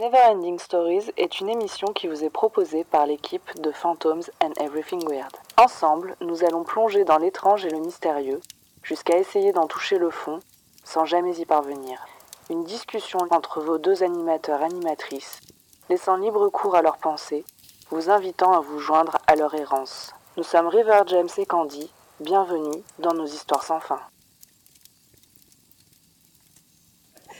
Neverending Stories est une émission qui vous est proposée par l'équipe de Phantoms and Everything Weird. Ensemble, nous allons plonger dans l'étrange et le mystérieux, jusqu'à essayer d'en toucher le fond, sans jamais y parvenir. Une discussion entre vos deux animateurs animatrices, laissant libre cours à leurs pensées, vous invitant à vous joindre à leur errance. Nous sommes River James et Candy, bienvenue dans nos histoires sans fin. J'attends. eh,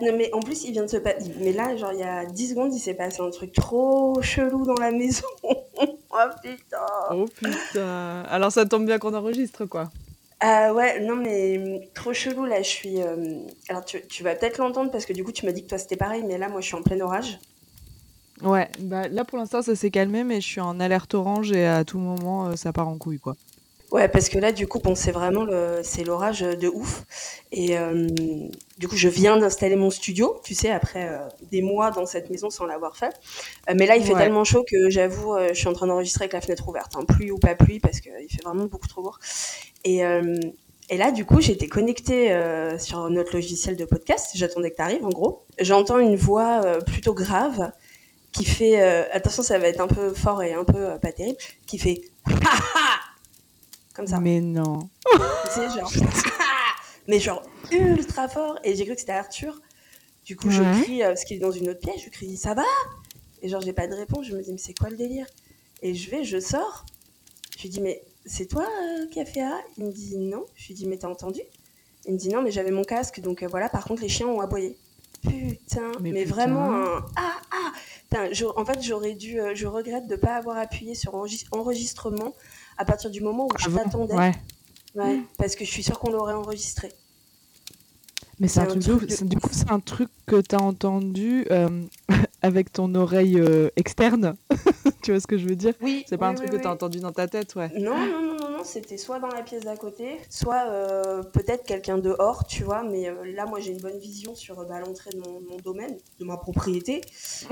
Non, mais en plus, il vient de se passer. Mais là, genre, il y a 10 secondes, il s'est passé un truc trop chelou dans la maison. oh putain. Oh putain. Alors ça tombe bien qu'on enregistre quoi. Ah ouais, non, mais hum, trop chelou là. Je suis. euh, Alors, tu, tu vas peut-être l'entendre parce que du coup, tu m'as dit que toi c'était pareil, mais là, moi, je suis en plein orage. Ouais, bah là pour l'instant ça s'est calmé mais je suis en alerte orange et à tout moment euh, ça part en couille quoi. Ouais, parce que là, du coup, bon, c'est vraiment le, c'est l'orage de ouf. Et euh, du coup, je viens d'installer mon studio, tu sais, après euh, des mois dans cette maison sans l'avoir fait. Euh, mais là, il fait Ouais. tellement chaud que j'avoue, euh, je suis en train d'enregistrer avec la fenêtre ouverte, hein, pluie ou pas pluie, parce qu'il fait vraiment beaucoup trop lourd. Et, euh, et là, du coup, j'étais connectée euh, sur notre logiciel de podcast. J'attendais que tu arrives, en gros. J'entends une voix euh, plutôt grave qui fait, euh, attention, ça va être un peu fort et un peu euh, pas terrible, qui fait comme ça. Mais non. Sais, genre. mais genre ultra fort. Et j'ai cru que c'était Arthur. Du coup, je crie, euh, parce qu'il est dans une autre pièce, je crie Ça va? Et genre, j'ai pas de réponse. Je me dis Mais c'est quoi le délire? Et je vais, je sors. Je lui dis Mais c'est toi euh, qui as fait A? Il me dit Non. Je lui dis Mais t'as entendu? Il me dit Non, mais j'avais mon casque. Donc euh, voilà, par contre, les chiens ont aboyé. Putain, mais, Mais putain. vraiment un Ah, ah Putain, je- En fait, j'aurais dû. euh, je regrette de pas avoir appuyé sur enregis- enregistrement à partir du moment où je Avant, t'attendais. Ouais. Ouais, parce que je suis sûre qu'on l'aurait enregistré. Mais c'est un truc de Du coup c'est un truc que t'as entendu euh, avec ton oreille euh, externe. tu vois ce que je veux dire? Oui. C'est pas oui, un truc oui, que t'as oui. entendu dans ta tête ouais. Non, non, non, non, non, c'était soit dans la pièce d'à côté, soit euh, peut-être quelqu'un dehors, tu vois. Mais euh, là, moi, j'ai une bonne vision sur euh, bah, l'entrée de mon, mon domaine, de ma propriété,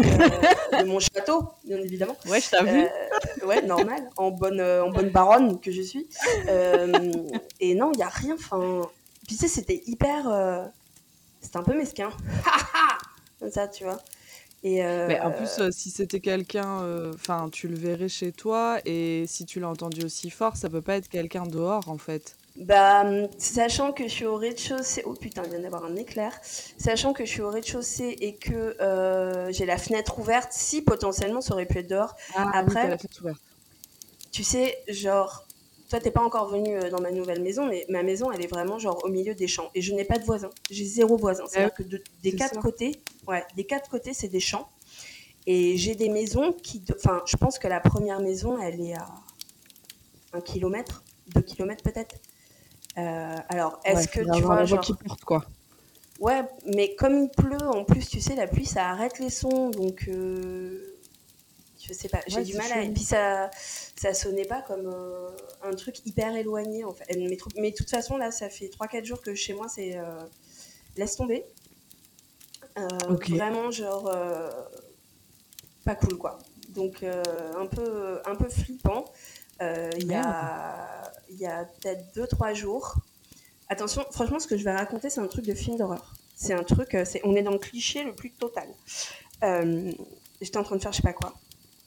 euh, de mon château, bien évidemment. Ouais je t'ai Euh, ouais, normal, en bonne, euh, en bonne baronne que je suis. Euh, et non, il n'y a rien. Enfin, puis tu sais, c'était hyper. euh, c'était un peu mesquin. Comme ça, tu vois. Et Mais en plus, si c'était quelqu'un, enfin, tu le verrais chez toi, et si tu l'as entendu aussi fort, ça peut pas être quelqu'un dehors, en fait. Bah, sachant que je suis au rez-de-chaussée, oh putain, il vient d'avoir un éclair. Sachant que je suis au rez-de-chaussée et que euh, j'ai la fenêtre ouverte, si potentiellement ça aurait pu être dehors. Ah, Après- oui, t'as la fenêtre ouverte. Tu sais, genre, toi t'es pas encore venu euh, dans ma nouvelle maison, mais ma maison elle est vraiment genre au milieu des champs et je n'ai pas de voisins. J'ai zéro voisin. C'est-à-dire que de- des quatre ça. côtés, ouais, des quatre côtés c'est des champs. Et j'ai des maisons qui, enfin, je pense que la première maison elle est à un kilomètre, deux kilomètres peut-être. Euh, alors, est-ce Ouais, que tu vois, genre, qui porte, quoi. Ouais, mais comme il pleut, en plus, tu sais, la pluie, ça arrête les sons, donc euh, je sais pas, j'ai Ouais, du mal à... Et puis ça, ça sonnait pas comme euh, un truc hyper éloigné, en fait. Mais, mais de toute façon, là, ça fait 3-4 jours que chez moi, c'est... euh, laisse tomber. Euh, Ok. Vraiment, genre... pas cool, quoi. Donc, un, peu, un peu flippant. Euh, Il y a, peut-être 2-3 jours, Attention, franchement, ce que je vais raconter, c'est un truc de film d'horreur. C'est un truc, euh, c'est, on est dans le cliché le plus total. Euh, j'étais en train de faire je sais pas quoi.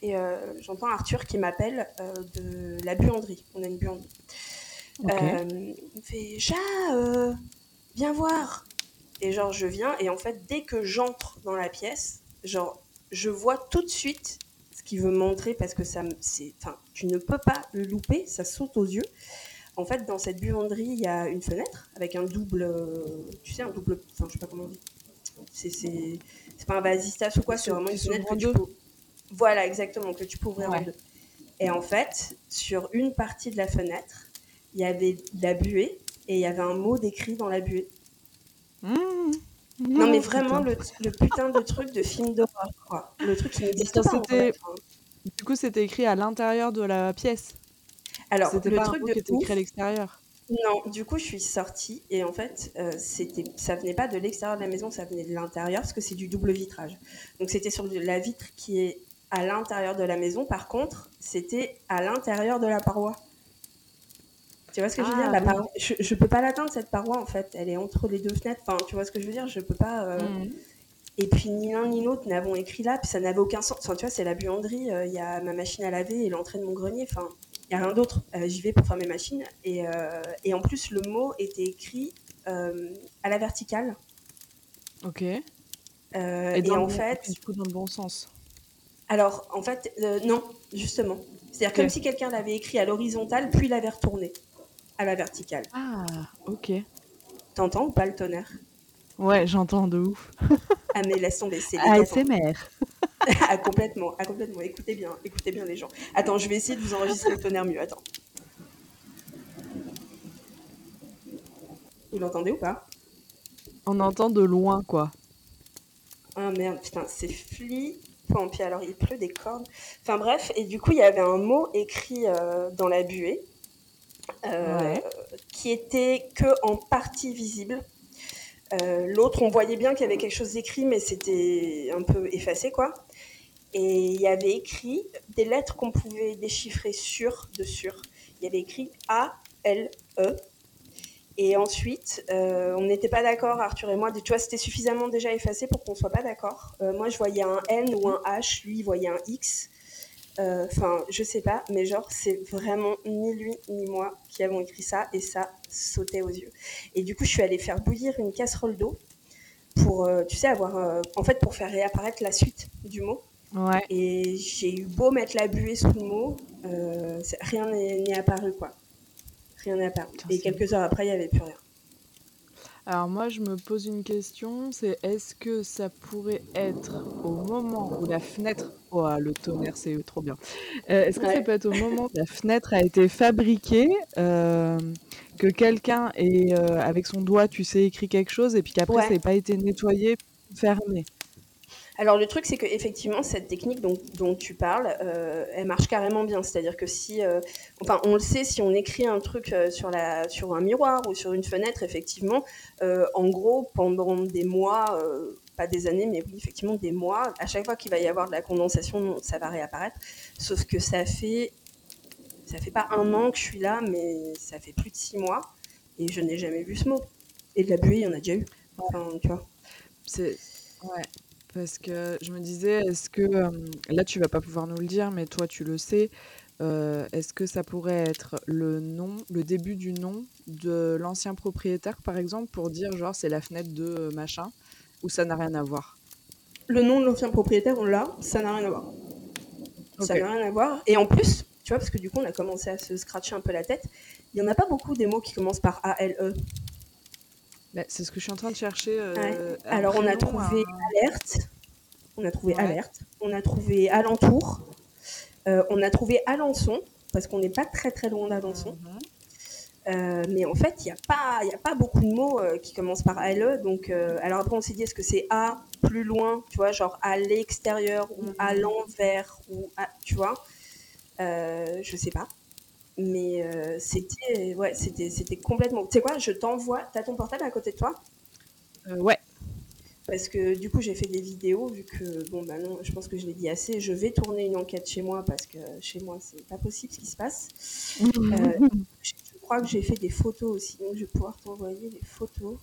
Et j'entends Arthur qui m'appelle de la buanderie. On a une buanderie. Il me fait Chat, viens voir. Et genre, je viens, et en fait, dès que j'entre dans la pièce, genre, je vois tout de suite ce qu'il veut montrer parce que ça, c'est, enfin, tu ne peux pas le louper, ça saute aux yeux. En fait, dans cette buanderie, il y a une fenêtre avec un double, euh, tu sais, un double, enfin, je sais pas comment on dit. C'est, c'est, c'est pas un vasistas ou quoi, c'est vraiment une fenêtre en que tu peux. Voilà, exactement, que tu peux ouvrir en Ouais. deux. Et en fait, sur une partie de la fenêtre, il y avait de la buée et il y avait un mot décrit dans la buée. Mmh. Non, mais vraiment, le, le putain de truc de film d'horreur, quoi. Le truc qui n'existe pas. c'était- Du coup, c'était écrit à l'intérieur de la pièce. Alors, C'était le pas truc de qui était écrit à l'extérieur. Non, du coup, je suis sortie et en fait, euh, c'était, ça venait pas de l'extérieur de la maison, ça venait de l'intérieur parce que c'est du double vitrage. Donc, c'était sur la vitre qui est à l'intérieur de la maison. Par contre, c'était à l'intérieur de la paroi. Tu vois ce que je veux Ah, dire La paroi, je, je peux pas l'atteindre cette paroi en fait. Elle est entre les deux fenêtres. Enfin, tu vois ce que je veux dire? Je peux pas. euh, Mmh. Et puis ni l'un ni l'autre n'avons écrit là, puis ça n'avait aucun sens. Enfin, tu vois, c'est la buanderie, il y a ma machine à laver et l'entrée de mon grenier. Enfin, il n'y a rien d'autre. J'y vais pour faire mes machines. Et, et, en plus, le mot était écrit à la verticale. Ok. et, en fait. Du coup, dans le bon sens. Alors, en fait, non, justement. C'est-à-dire comme si quelqu'un l'avait écrit à l'horizontale, puis l'avait retourné à la verticale. Ah, ok. T'entends ou pas le tonnerre? Ouais, j'entends de ouf. ah mais laisse tomber, c'est ASMR. ah complètement, ah complètement. Écoutez bien, écoutez bien les gens. Attends, je vais essayer de vous enregistrer le tonnerre mieux. Attends. Vous l'entendez ou pas? On entend de loin, quoi. Ah merde, putain, c'est flippant. Puis alors, il pleut des cordes. Enfin bref, et du coup, il y avait un mot écrit euh, dans la buée euh, qui était que en partie visible. Euh, l'autre, on voyait bien qu'il y avait quelque chose d'écrit, mais c'était un peu effacé, quoi. Et il y avait écrit des lettres qu'on pouvait déchiffrer sur de sur. Il y avait écrit A, L, E. Et ensuite, euh, on n'était pas d'accord, Arthur et moi. Tu vois, c'était suffisamment déjà effacé pour qu'on soit pas d'accord. moi, je voyais un N ou un H, lui, il voyait un X. Euh, enfin, je sais pas, mais genre, c'est vraiment ni lui ni moi qui avons écrit ça et ça sautait aux yeux. Et du coup, je suis allée faire bouillir une casserole d'eau pour, euh, tu sais, avoir. Euh, en fait, pour faire réapparaître la suite du mot. Ouais. Et j'ai eu beau mettre la buée sous le mot, rien n'est apparu, quoi. Rien n'est apparu. et quelques heures après, il n'y avait plus rien. Alors moi, je me pose une question, c'est est-ce que ça pourrait être au moment où la fenêtre... Oh, le tonnerre, c'est trop bien. Euh, est-ce que ça peut être au moment où la fenêtre a été fabriquée, euh, que quelqu'un est euh, avec son doigt, tu sais, écrit quelque chose, et puis qu'après, ça n'a pas été nettoyé, fermé? Alors le truc, c'est que effectivement cette technique dont, tu parles, euh, elle marche carrément bien. C'est-à-dire que si, euh, enfin, on le sait, si on écrit un truc euh, sur la, sur un miroir ou sur une fenêtre, effectivement, en gros, pendant des mois, pas des années, mais oui, effectivement des mois, à chaque fois qu'il va y avoir de la condensation, ça va réapparaître. Sauf que ça fait, ça fait pas un an que je suis là, mais ça fait plus de six mois et je n'ai jamais vu ce mot. Et de la buée, il y en a déjà eu. Enfin, tu vois. C'est ouais. Parce que je me disais, est-ce que, là tu vas pas pouvoir nous le dire, mais toi tu le sais, est-ce que ça pourrait être le nom, le début du nom de l'ancien propriétaire, par exemple, pour dire genre c'est la fenêtre de machin, ou ça n'a rien à voir? Le nom de l'ancien propriétaire, on l'a, ça n'a rien à voir. Ça n'a rien à voir. Et en plus, tu vois, parce que du coup, on a commencé à se scratcher un peu la tête, il y en a pas beaucoup des mots qui commencent par A-L-E. Bah, c'est ce que je suis en train de chercher. Euh, Alors, on a trouvé alerte, on a trouvé alerte, on a trouvé alentour, euh, on a trouvé Alençon, parce qu'on n'est pas très très loin d'Alençon. Mhm. Euh, mais en fait, il n'y a, pas, a pas beaucoup de mots qui commencent par LE. Donc, alors après, on s'est dit, est-ce que c'est à plus loin, tu vois, genre à l'extérieur ou à mhm. l'envers, ou à, tu vois? Je sais pas. Mais euh, c'était ouais, c'était c'était complètement. Tu sais quoi, je t'envoie. T'as ton portable à côté de toi? Euh, Ouais. Parce que du coup, j'ai fait des vidéos, vu que, bon, bah non, je pense que je l'ai dit assez. Je vais tourner une enquête chez moi parce que chez moi, c'est pas possible ce qui se passe. Euh, je, crois que j'ai fait des photos aussi, donc je vais pouvoir t'envoyer des photos.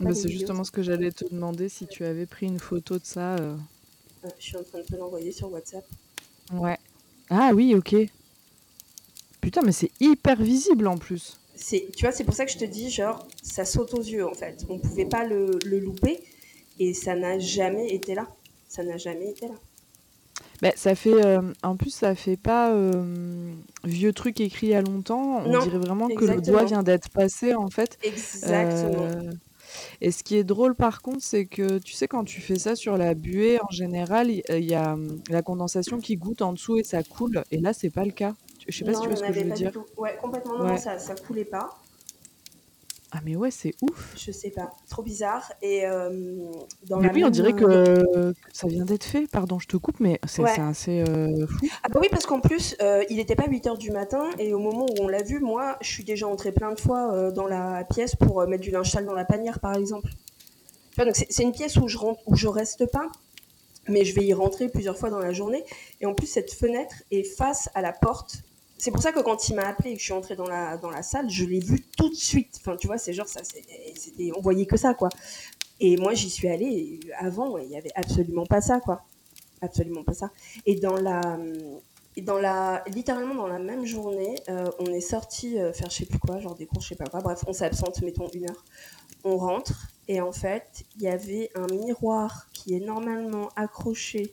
Bah, c'est justement ce que j'allais te demander si tu avais pris une photo de ça. je suis en train de te l'envoyer sur WhatsApp. Ouais. Ah oui, ok. Putain, mais c'est hyper visible en plus. C'est, tu vois, c'est pour ça que je te dis, genre, ça saute aux yeux en fait. On pouvait pas le, louper et ça n'a jamais été là. Ça n'a jamais été là. Bah, ça fait, euh, en plus, ça fait pas euh, vieux truc écrit il y a longtemps. On dirait vraiment que le doigt vient d'être passé en fait. Exactement. Euh, et ce qui est drôle par contre, c'est que tu sais, quand tu fais ça sur la buée, en général, il y, a hum, la condensation qui goûte en dessous et ça coule. Et là, c'est pas le cas. Je sais pas si tu vois ce que je veux dire. Ouais, complètement. Non, ça, ça coulait pas. Ah mais ouais, c'est ouf. Je sais pas, trop bizarre. Et euh, dans mais oui, on dirait que, ça vient d'être fait. Pardon, je te coupe, mais c'est assez euh, fou. Ah bah oui, parce qu'en plus, euh, il n'était pas 8 h du matin et au moment où on l'a vu, moi, je suis déjà entrée plein de fois dans la pièce pour mettre du linge sale dans la panière, par exemple. c'est une pièce où je rentre, où je reste pas, mais je vais y rentrer plusieurs fois dans la journée. Et en plus, cette fenêtre est face à la porte c'est pour ça que quand il m'a appelé et que je suis entrée dans la, dans la salle, je l'ai vu tout de suite. Enfin, tu vois, c'est genre, ça, c'était, on voyait que ça, quoi. Et moi, j'y suis allée avant, il y avait absolument pas ça, quoi. Absolument pas ça. Et dans la, dans la, littéralement dans la même journée, euh, on est sorti euh, faire je sais plus quoi, genre des cours, je sais pas quoi. Bref, on s'absente, mettons une heure. On rentre et en fait, il y avait un miroir qui est normalement accroché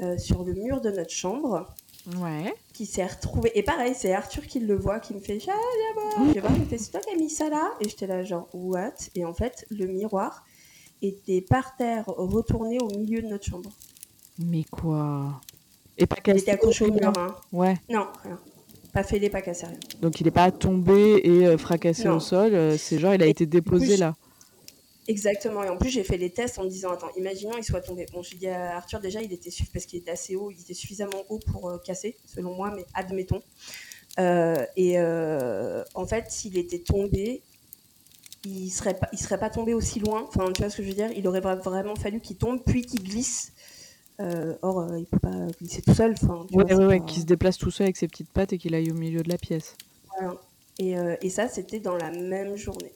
euh, sur le mur de notre chambre. Ouais. Qui s'est retrouvé. Et pareil, c'est Arthur qui le voit, qui me fait Ah, viens voir. Je il me fait C'est toi qui as mis ça là? Et j'étais là, genre, what? Et en fait, le miroir était par terre, retourné au milieu de notre chambre. Mais quoi? Et pas Il cassé était accroché au mur, hein. Ouais. Non, rien. Pas fêlé, pas cassé, rien. Donc il n'est pas tombé et euh, fracassé Non. au sol. euh, c'est genre il a Et été coup, déposé je- là. Exactement. Et en plus, j'ai fait les tests en me disant, attends, imaginons il soit tombé. Bon, j'ai dit à Arthur, déjà, il était parce qu'il était assez haut, il était suffisamment haut pour euh, casser, selon moi, mais admettons. Euh, et euh, en fait, s'il était tombé, il serait pas, il serait pas tombé aussi loin. Enfin, tu vois ce que je veux dire? Il aurait vra- vraiment fallu qu'il tombe, puis qu'il glisse. Or, il peut pas glisser tout seul. Enfin, Ouais, ouais, c'est ouais, pas- qui se déplace tout seul avec ses petites pattes et qu'il aille au milieu de la pièce. voilà. Et, et ça, c'était dans la même journée.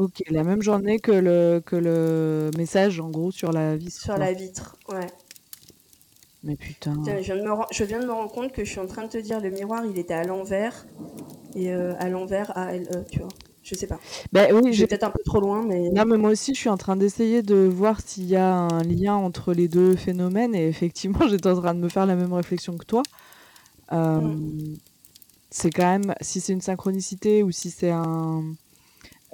Ok, la même journée que le, que le message en gros sur la vitre. Sur la vitre, ouais. Mais putain. Tiens, je, viens de me je viens de me rendre compte que je suis en train de te dire le miroir il était à l'envers et euh, à l'envers A L E tu vois je sais pas Bah oui, j'ai j'ai peut-être un peu trop loin mais Non, mais moi aussi, je suis en train d'essayer de voir s'il y a un lien entre les deux phénomènes. Et effectivement, j'étais en train de me faire la même réflexion que toi. Euh, Mm. C'est quand même, si c'est une synchronicité ou si c'est un.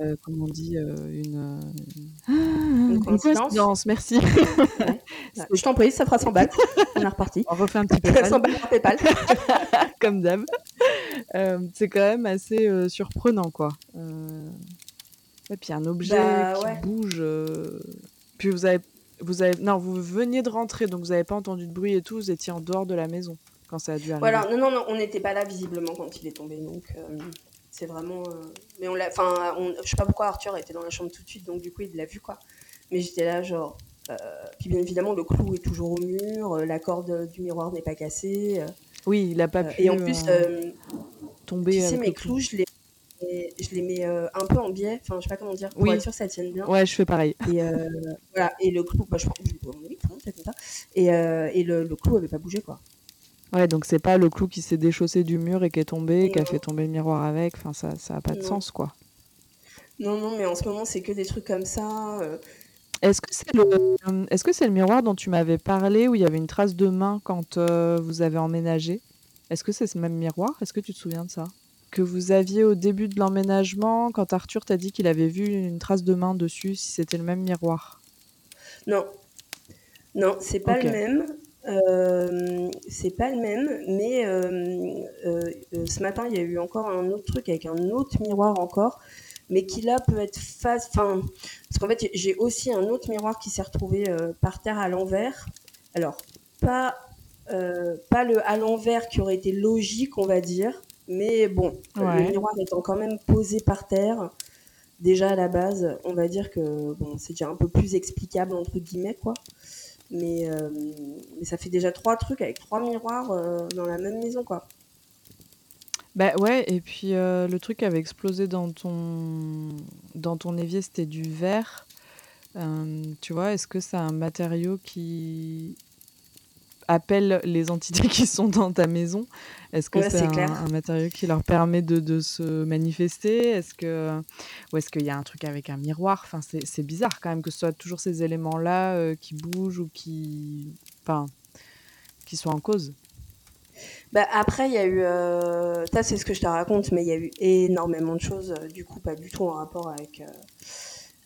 Euh, comment on dit euh, Une. euh, Une une coïncidence merci. Ouais. Je t'en prie ça fera 100 balles on est reparti On refait un petit peu 100 balles par Paypal comme d'hab. Euh, c'est quand même assez euh, surprenant, quoi. Et puis un objet Bah, qui ouais. bouge. Puis vous avez, vous avez, non, vous veniez de rentrer, donc vous n'avez pas entendu de bruit et tout. Vous étiez en dehors de la maison quand ça a dû arriver. voilà non non non on n'était pas là visiblement quand il est tombé donc c'est vraiment euh, mais on l'a enfin on- je sais pas pourquoi Arthur était dans la chambre tout de suite donc du coup il l'a vu quoi mais j'étais là genre euh, puis bien évidemment le clou est toujours au mur euh, la corde du miroir n'est pas cassée Oui, il a pas pu et en plus tomber. Tu sais, mes clous, je les, mets- je les mets euh, un peu en biais, enfin, je sais pas comment dire, pour Oui. être sûr que ça tienne bien. Ouais, je fais pareil. Et, euh, voilà. et le clou, bah, je ça. Et, euh, et le, le clou avait pas bougé, quoi. Ouais, donc c'est pas le clou qui s'est déchaussé du mur et qui est tombé, qui a fait tomber le miroir avec. Enfin, ça, ça a pas de Non. sens, quoi. Non, non, mais en ce moment, c'est que des trucs comme ça. euh, Est-ce que c'est le, euh, est-ce que c'est le miroir dont tu m'avais parlé où il y avait une trace de main quand euh, vous avez emménagé? Est-ce que c'est ce même miroir? Est-ce que tu te souviens de ça? Que vous aviez au début de l'emménagement quand Arthur t'a dit qu'il avait vu une trace de main dessus, si c'était le même miroir? Non. Non, c'est pas le même. Euh, c'est pas le même, mais euh, euh, ce matin, il y a eu encore un autre truc avec un autre miroir encore, mais qui là peut être face. Enfin, parce qu'en fait, j'ai aussi un autre miroir qui s'est retrouvé par terre à l'envers. Alors, pas, pas le à l'envers qui aurait été logique, on va dire, mais bon, Ouais. le miroir étant quand même posé par terre. Déjà à la base, on va dire que bon, c'est déjà un peu plus explicable entre guillemets quoi. Mais, euh, mais ça fait déjà trois trucs avec trois miroirs euh, dans la même maison, quoi. Bah ouais, et puis euh, le truc avait explosé dans ton, dans ton évier, c'était du verre. Tu vois, est-ce que c'est un matériau qui appelle les entités qui sont dans ta maison Est-ce que Ouais, c'est un, un matériau qui leur permet de, de se manifester? Est-ce que, ou est-ce qu'il y a un truc avec un miroir? Enfin, c'est bizarre quand même que ce soit toujours ces éléments-là euh, qui bougent ou qui, enfin, qui soient en cause. Bah, après, il y a eu. euh, Ça, c'est ce que je te raconte, mais il y a eu énormément de choses, euh, du coup, pas du tout en rapport avec,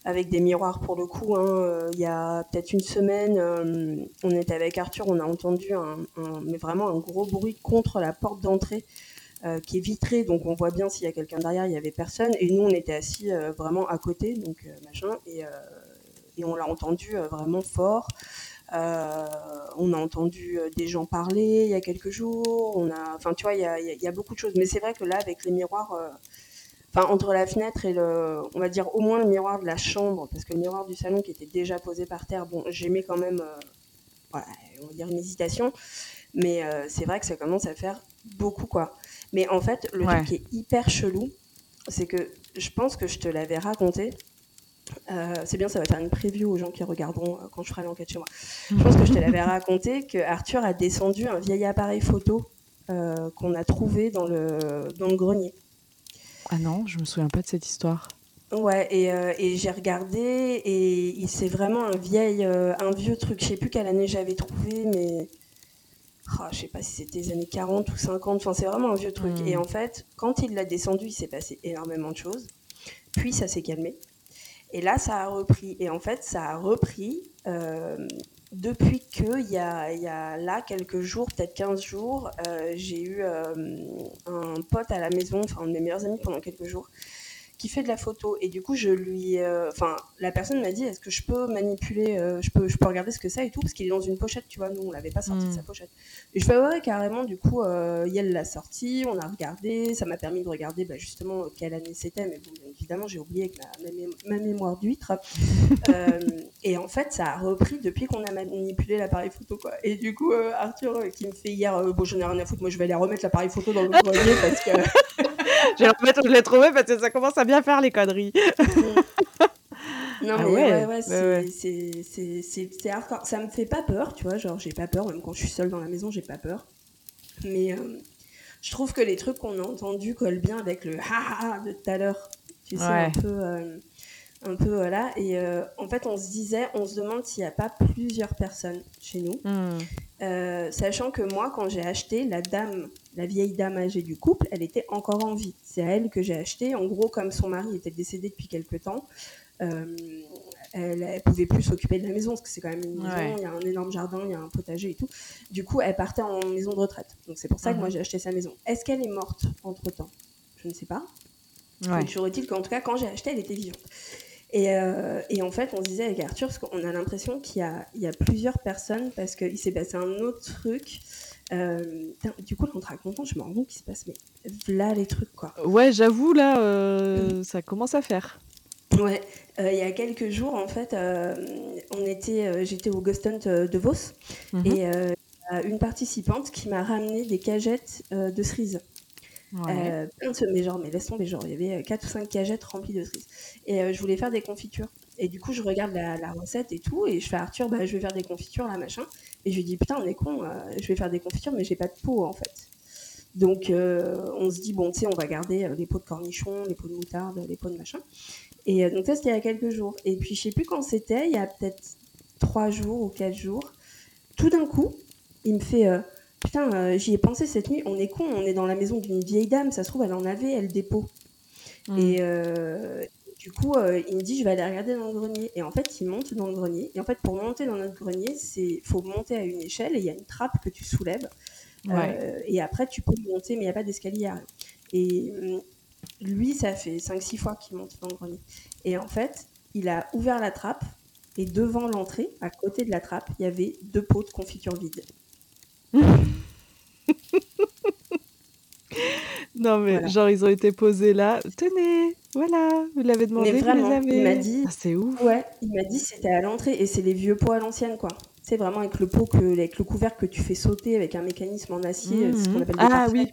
avec des miroirs pour le coup. hein. Euh, Il y a peut-être une semaine, euh, on était avec Arthur, on a entendu un, mais vraiment un gros bruit contre la porte d'entrée. euh, qui est vitrée, donc on voit bien s'il y a quelqu'un derrière, il y avait personne, et nous on était assis vraiment à côté, donc machin, et, et on l'a entendu vraiment fort. On a entendu des gens parler il y a quelques jours. On a, enfin, tu vois, il y a, beaucoup de choses. Mais c'est vrai que là, avec les miroirs, enfin, entre la fenêtre et le, on va dire au moins le miroir de la chambre, parce que le miroir du salon qui était déjà posé par terre, bon, j'aimais quand même, euh, voilà, on va dire une hésitation. Mais euh, c'est vrai que ça commence à faire beaucoup, quoi. Mais en fait, le Ouais. truc qui est hyper chelou, c'est que je pense que je te l'avais raconté. Euh, c'est bien, ça va faire une preview aux gens qui regarderont quand je ferai l'enquête chez moi. Je pense que je te l'avais raconté que Arthur a descendu un vieil appareil photo qu'on a trouvé dans le, dans le grenier. Ah non, je me souviens pas de cette histoire. Ouais, et, euh, et j'ai regardé et c'est vraiment un vieil, euh, un vieux truc. Je sais plus quelle année j'avais trouvé, mais oh, je sais pas si c'était les années 40 ou 50. Enfin, c'est vraiment un vieux truc. Hmm. Et en fait, quand il l'a descendu, il s'est passé énormément de choses. Puis ça s'est calmé. Et là, ça a repris. Et en fait, ça a repris euh, depuis que, il y a, y a là quelques jours, peut-être 15 jours, euh, j'ai eu euh, un pote à la maison, enfin un de mes meilleurs amis pendant quelques jours, qui fait de la photo. Et du coup, je lui. euh, Enfin, la personne m'a dit est-ce que je peux manipuler, euh, je, peux, je peux regarder ce que c'est et tout, parce qu'il est dans une pochette, tu vois. Nous, on l'avait pas sorti de Mm. sa pochette. Et je fais ouais, carrément. Du coup, euh, Yael l'a sorti, on a regardé. Ça m'a permis de regarder bah, justement quelle année c'était. Mais bon, bien évidemment, j'ai oublié avec ma, ma mé- ma mémoire d'huître. Euh, et en fait, ça a repris depuis qu'on a manipulé l'appareil photo, quoi. Et du coup, Arthur, qui me fait hier, bon, j'en ai rien à foutre, moi je vais aller remettre l'appareil photo dans le grenier parce que. Je vais remettre où je l'ai trouvé parce que ça commence à bien faire les conneries. Non, Ah mais ouais, ouais, ouais, c'est, hardcore. Ça me fait pas peur, tu vois. Genre, j'ai pas peur, même quand je suis seule dans la maison, j'ai pas peur. Mais euh, je trouve que les trucs qu'on a entendus collent bien avec le ha de tout à l'heure. Tu sais, Ouais. un peu. euh, un peu voilà et euh, en fait on se disait on se demande s'il n'y a pas plusieurs personnes chez nous. Euh, sachant que moi, quand j'ai acheté, la dame, la vieille dame âgée du couple, elle était encore en vie. C'est à elle que j'ai acheté. En gros, comme son mari était décédé depuis quelques temps, euh, elle, elle pouvait plus s'occuper de la maison parce que c'est quand même une maison. Ouais. Il y a un énorme jardin, il y a un potager et tout. Du coup, elle partait en maison de retraite. Donc c'est pour ça que Mhm. moi j'ai acheté sa maison. Est-ce qu'elle est morte entre temps Je ne sais pas. Ouais. Toujours est-il qu'en tout cas, quand j'ai acheté, elle était vivante. Et, euh, et en fait, on se disait avec Arthur, parce qu'on a l'impression qu'il y y a plusieurs personnes, parce qu'il s'est passé un autre truc. Euh, du coup, là, en te racontant, je me rends compte qu'il se passe, mais là, les trucs, quoi. Ouais, j'avoue, là, euh, ça commence à faire. Ouais, euh, il y a quelques jours, en fait, on était, j'étais au Ghost Hunt de Vos, et il y a une participante qui m'a ramené des cagettes de cerises. Ouais. Plein de ce- mais genre, mais laisse tomber, genre, il y avait 4 ou 5 cagettes remplies de cerises. Et je voulais faire des confitures. Et du coup, je regarde la, la recette et tout, et je fais Arthur, bah, je vais faire des confitures, là, machin. Et je lui dis, putain, on est con, euh, je vais faire des confitures, mais j'ai pas de pot, en fait. Donc, euh, on se dit, bon, tu sais, on va garder euh, les pots de cornichons, les pots de moutarde, les pots de machin. Et euh, donc, ça, c'était il y a quelques jours. Et puis, je sais plus quand c'était, il y a peut-être 3 jours ou 4 jours. Tout d'un coup, il me fait, euh, putain, j'y ai pensé cette nuit, on est con, on est dans la maison d'une vieille dame, ça se trouve, elle en avait, elle, pots. Hmm. Et du coup, euh, il me dit, je vais aller regarder dans le grenier. Et en fait, il monte dans le grenier. Et en fait, pour monter dans notre grenier, c'est faut monter à une échelle et il y a une trappe que tu soulèves. Ouais. Euh, et après, tu peux monter, mais il n'y a pas d'escalier. Et hum, lui, ça fait 5-6 fois qu'il monte dans le grenier. Et en fait, il a ouvert la trappe. Et devant l'entrée, à côté de la trappe, il y avait deux pots de confiture vides. Non, mais Voilà. genre, ils ont été posés là. Tenez, voilà, vous l'avez demandé, Mais vous les avez. il m'a dit, Ah, c'est ouf. Ouais, il m'a dit c'était à l'entrée et c'est les vieux pots à l'ancienne quoi. C'est vraiment avec le pot que avec le couvercle que tu fais sauter avec un mécanisme en acier, euh, ce qu'on Mhm. appelle des Ah oui.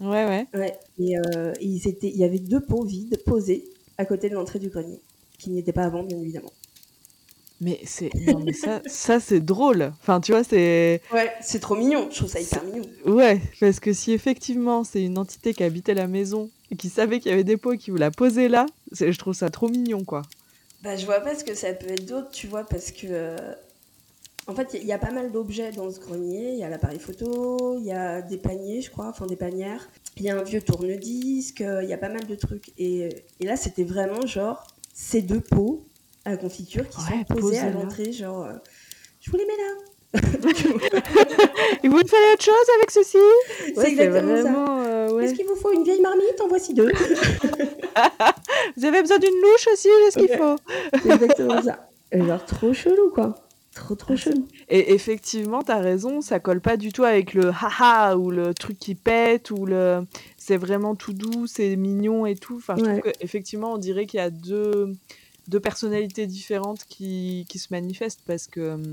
Ouais, ouais. Ouais. Et euh, ils étaient, il y avait deux pots vides posés à côté de l'entrée du grenier, qui n'y étaient pas avant bien évidemment. Mais c'est. Ça, ça c'est drôle. Enfin, tu vois, c'est. Ouais, c'est trop mignon. Je trouve ça hyper mignon. Ouais, parce que si effectivement c'est une entité qui habitait la maison et qui savait qu'il y avait des pots et qui vous l'a posé là, je trouve ça trop mignon, quoi. Bah je vois pas ce que ça peut être d'autre, tu vois, parce que euh, en fait il y, a pas mal d'objets dans ce grenier. Il y a l'appareil photo, il y a des paniers, je crois, enfin des panières. Il y a un vieux tourne-disque, euh, il y a pas mal de trucs. Et, et là c'était vraiment genre ces deux pots à confiture qui Ouais, sont posés à l'entrée, genre euh, je vous les mets là. Et vous fallait autre chose avec ceci? C'est exactement ça. euh, ouais. Est-ce qu'il vous faut une vieille marmite? En voici deux. Vous avez besoin d'une louche aussi, j'ai ce qu'il faut. C'est exactement ça. Et genre trop chelou quoi. Trop trop Ah, chelou. Et effectivement, t'as raison, ça colle pas du tout avec le haha ou le truc qui pète ou le. C'est vraiment tout doux, c'est mignon et tout. Enfin, je Ouais. trouve qu'effectivement, on dirait qu'il y a deux, deux personnalités différentes qui, qui se manifestent parce que hum,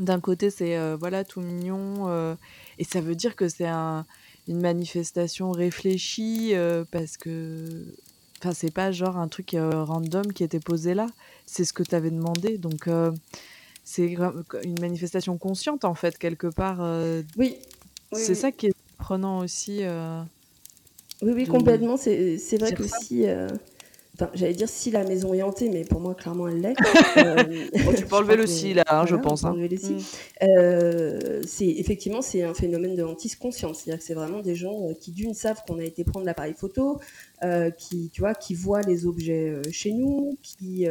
d'un côté, c'est euh, voilà tout mignon euh, et ça veut dire que c'est un, une manifestation réfléchie euh, parce que enfin, c'est pas genre un truc random qui était posé là. C'est ce que tu avais demandé. Donc, c'est une manifestation consciente, en fait, quelque part. oui. c'est ça qui est prenant aussi. oui, oui, complètement. C'est vrai que si j'allais dire si la maison est hantée, mais pour moi, clairement, elle l'est. Euh, tu peux enlever le si, là, hein, je pense. Hein. Mm. Euh, c'est effectivement, c'est un phénomène de hantise consciente. C'est-à-dire que c'est vraiment des gens euh, qui, d'une, savent qu'on a été prendre l'appareil photo, qui, tu vois, qui voient les objets chez nous, qui...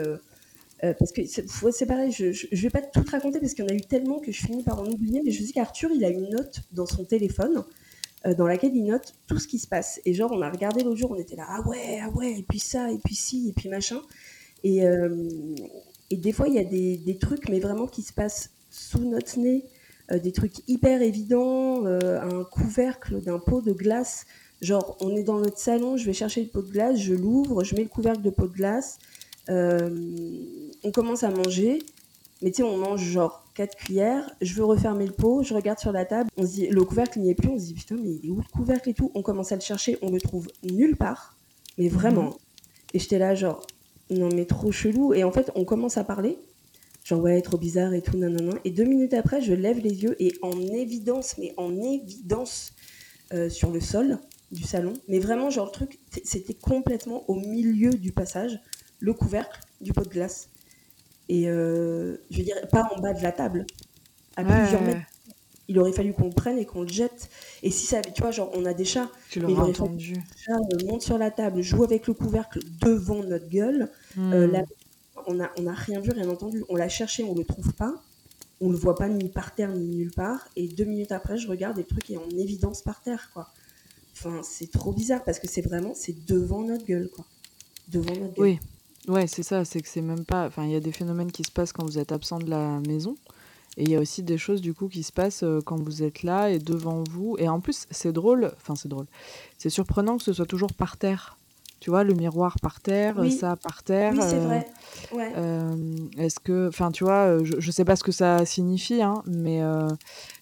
parce que c'est pareil, je, je, vais pas tout raconter parce qu'il y en a eu tellement que je finis par en oublier, mais je sais qu'Arthur, il a une note dans son téléphone euh, dans laquelle il note tout ce qui se passe. Et genre, on a regardé l'autre jour, on était là, ah ouais, ah ouais, et puis ça, et puis ci, et puis machin. Et, euh, et des fois, il y a des, des, trucs, mais vraiment qui se passent sous notre nez, euh, des trucs hyper évidents, un couvercle d'un pot de glace. Genre, on est dans notre salon, je vais chercher le pot de glace, je l'ouvre, je mets le couvercle de pot de glace, on commence à manger, mais tu sais, on mange genre 4 cuillères, je veux refermer le pot, je regarde sur la table, on se dit, le couvercle n'y est plus, on se dit putain, mais il est où le couvercle et tout? On commence à le chercher, on le trouve nulle part, mais vraiment. Mhm. Et j'étais là, genre, non, mais trop chelou. Et en fait, on commence à parler, genre, ouais, trop bizarre et tout, non, non, non. Et deux minutes après, je lève les yeux et en évidence, mais en évidence euh, sur le sol du salon, mais vraiment, genre, le truc, c'était complètement au milieu du passage, le couvercle du pot de glace. Et euh, je veux dire, pas en bas de la table, à plusieurs mètres. Il aurait fallu qu'on le prenne et qu'on le jette. Et si ça, tu vois, genre, on a des chats. Tu l'aurais entendu. Le chat monte sur la table, joue avec le couvercle devant notre gueule. Euh, hmm. on n'a on a rien vu, rien entendu. On l'a cherché, on le trouve pas. On le voit pas ni par terre ni nulle part. Et deux minutes après, je regarde et le truc est en évidence par terre, quoi. Enfin, c'est trop bizarre parce que c'est vraiment, c'est devant notre gueule, quoi. Devant notre gueule. Oui. Ouais, c'est ça, c'est que c'est même pas enfin, il y a des phénomènes qui se passent quand vous êtes absent de la maison et il y a aussi des choses du coup qui se passent, quand vous êtes là et devant vous et en plus, c'est drôle, enfin c'est drôle, c'est surprenant que ce soit toujours par terre. Tu vois, le miroir par terre, ça par terre, Oui, c'est vrai. Ouais. est-ce que enfin, tu vois, je je sais pas ce que ça signifie, hein, mais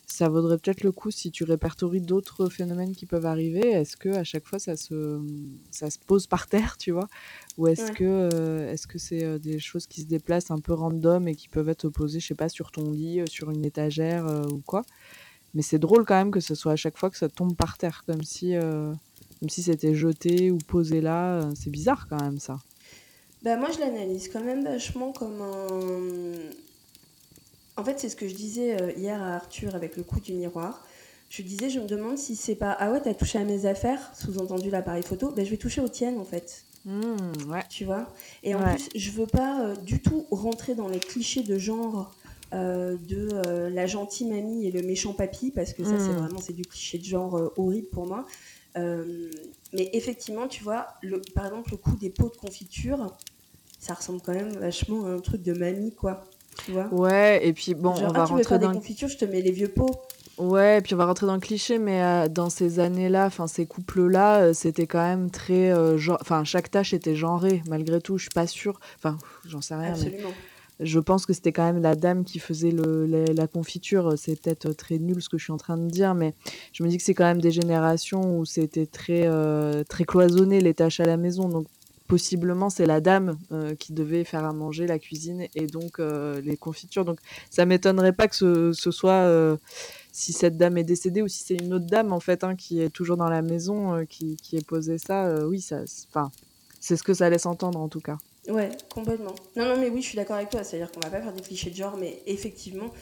ça vaudrait peut-être le coup si tu répertories d'autres phénomènes qui peuvent arriver. Est-ce que à chaque fois ça se, ça se pose par terre, tu vois? Ou est-ce que euh, est-ce que c'est euh, des choses qui se déplacent un peu random et qui peuvent être posées, je sais pas, sur ton lit, euh, sur une étagère ou quoi? Mais c'est drôle quand même que ce soit à chaque fois que ça tombe par terre, comme si comme si c'était jeté ou posé là. C'est bizarre quand même ça. Bah moi je l'analyse quand même vachement comme un en fait, c'est ce que je disais euh, hier à Arthur avec le coup du miroir. Je disais, je me demande si c'est pas ah ouais, t'as touché à mes affaires, sous-entendu l'appareil photo, ben je vais toucher aux tiennes en fait. Mmh, ouais. Tu vois? Et en plus, je veux pas euh, du tout rentrer dans les clichés de genre euh, de la gentille mamie et le méchant papy, parce que ça, c'est mmh. vraiment c'est du cliché de genre horrible pour moi. mais effectivement, tu vois, le, par exemple, le coup des pots de confiture, ça ressemble quand même vachement à un truc de mamie, quoi. Ouais, et puis bon, on va ah, rentrer dans des confitures, je te mets les vieux pots. Ouais, et puis on va rentrer dans le cliché, mais euh, dans ces années-là, enfin ces couples-là, euh, c'était quand même très, euh, enfin chaque tâche était genrée malgré tout. Je suis pas sûre, enfin j'en sais rien, Absolument. je pense que c'était quand même la dame qui faisait le, la confiture. C'est peut-être très nul ce que je suis en train de dire, mais je me dis que c'est quand même des générations où c'était très très cloisonné les tâches à la maison, donc possiblement c'est la dame euh, qui devait faire à manger, la cuisine et donc euh, les confitures. Donc ça m'étonnerait pas que ce, soit euh, si cette dame est décédée ou si c'est une autre dame en fait hein, qui est toujours dans la maison qui, qui ait posé ça. oui, ça, enfin, c'est ce que ça laisse entendre en tout cas. Ouais, complètement. Non, non, mais oui, je suis d'accord avec toi. C'est-à-dire qu'on va pas faire des clichés de genre, mais effectivement,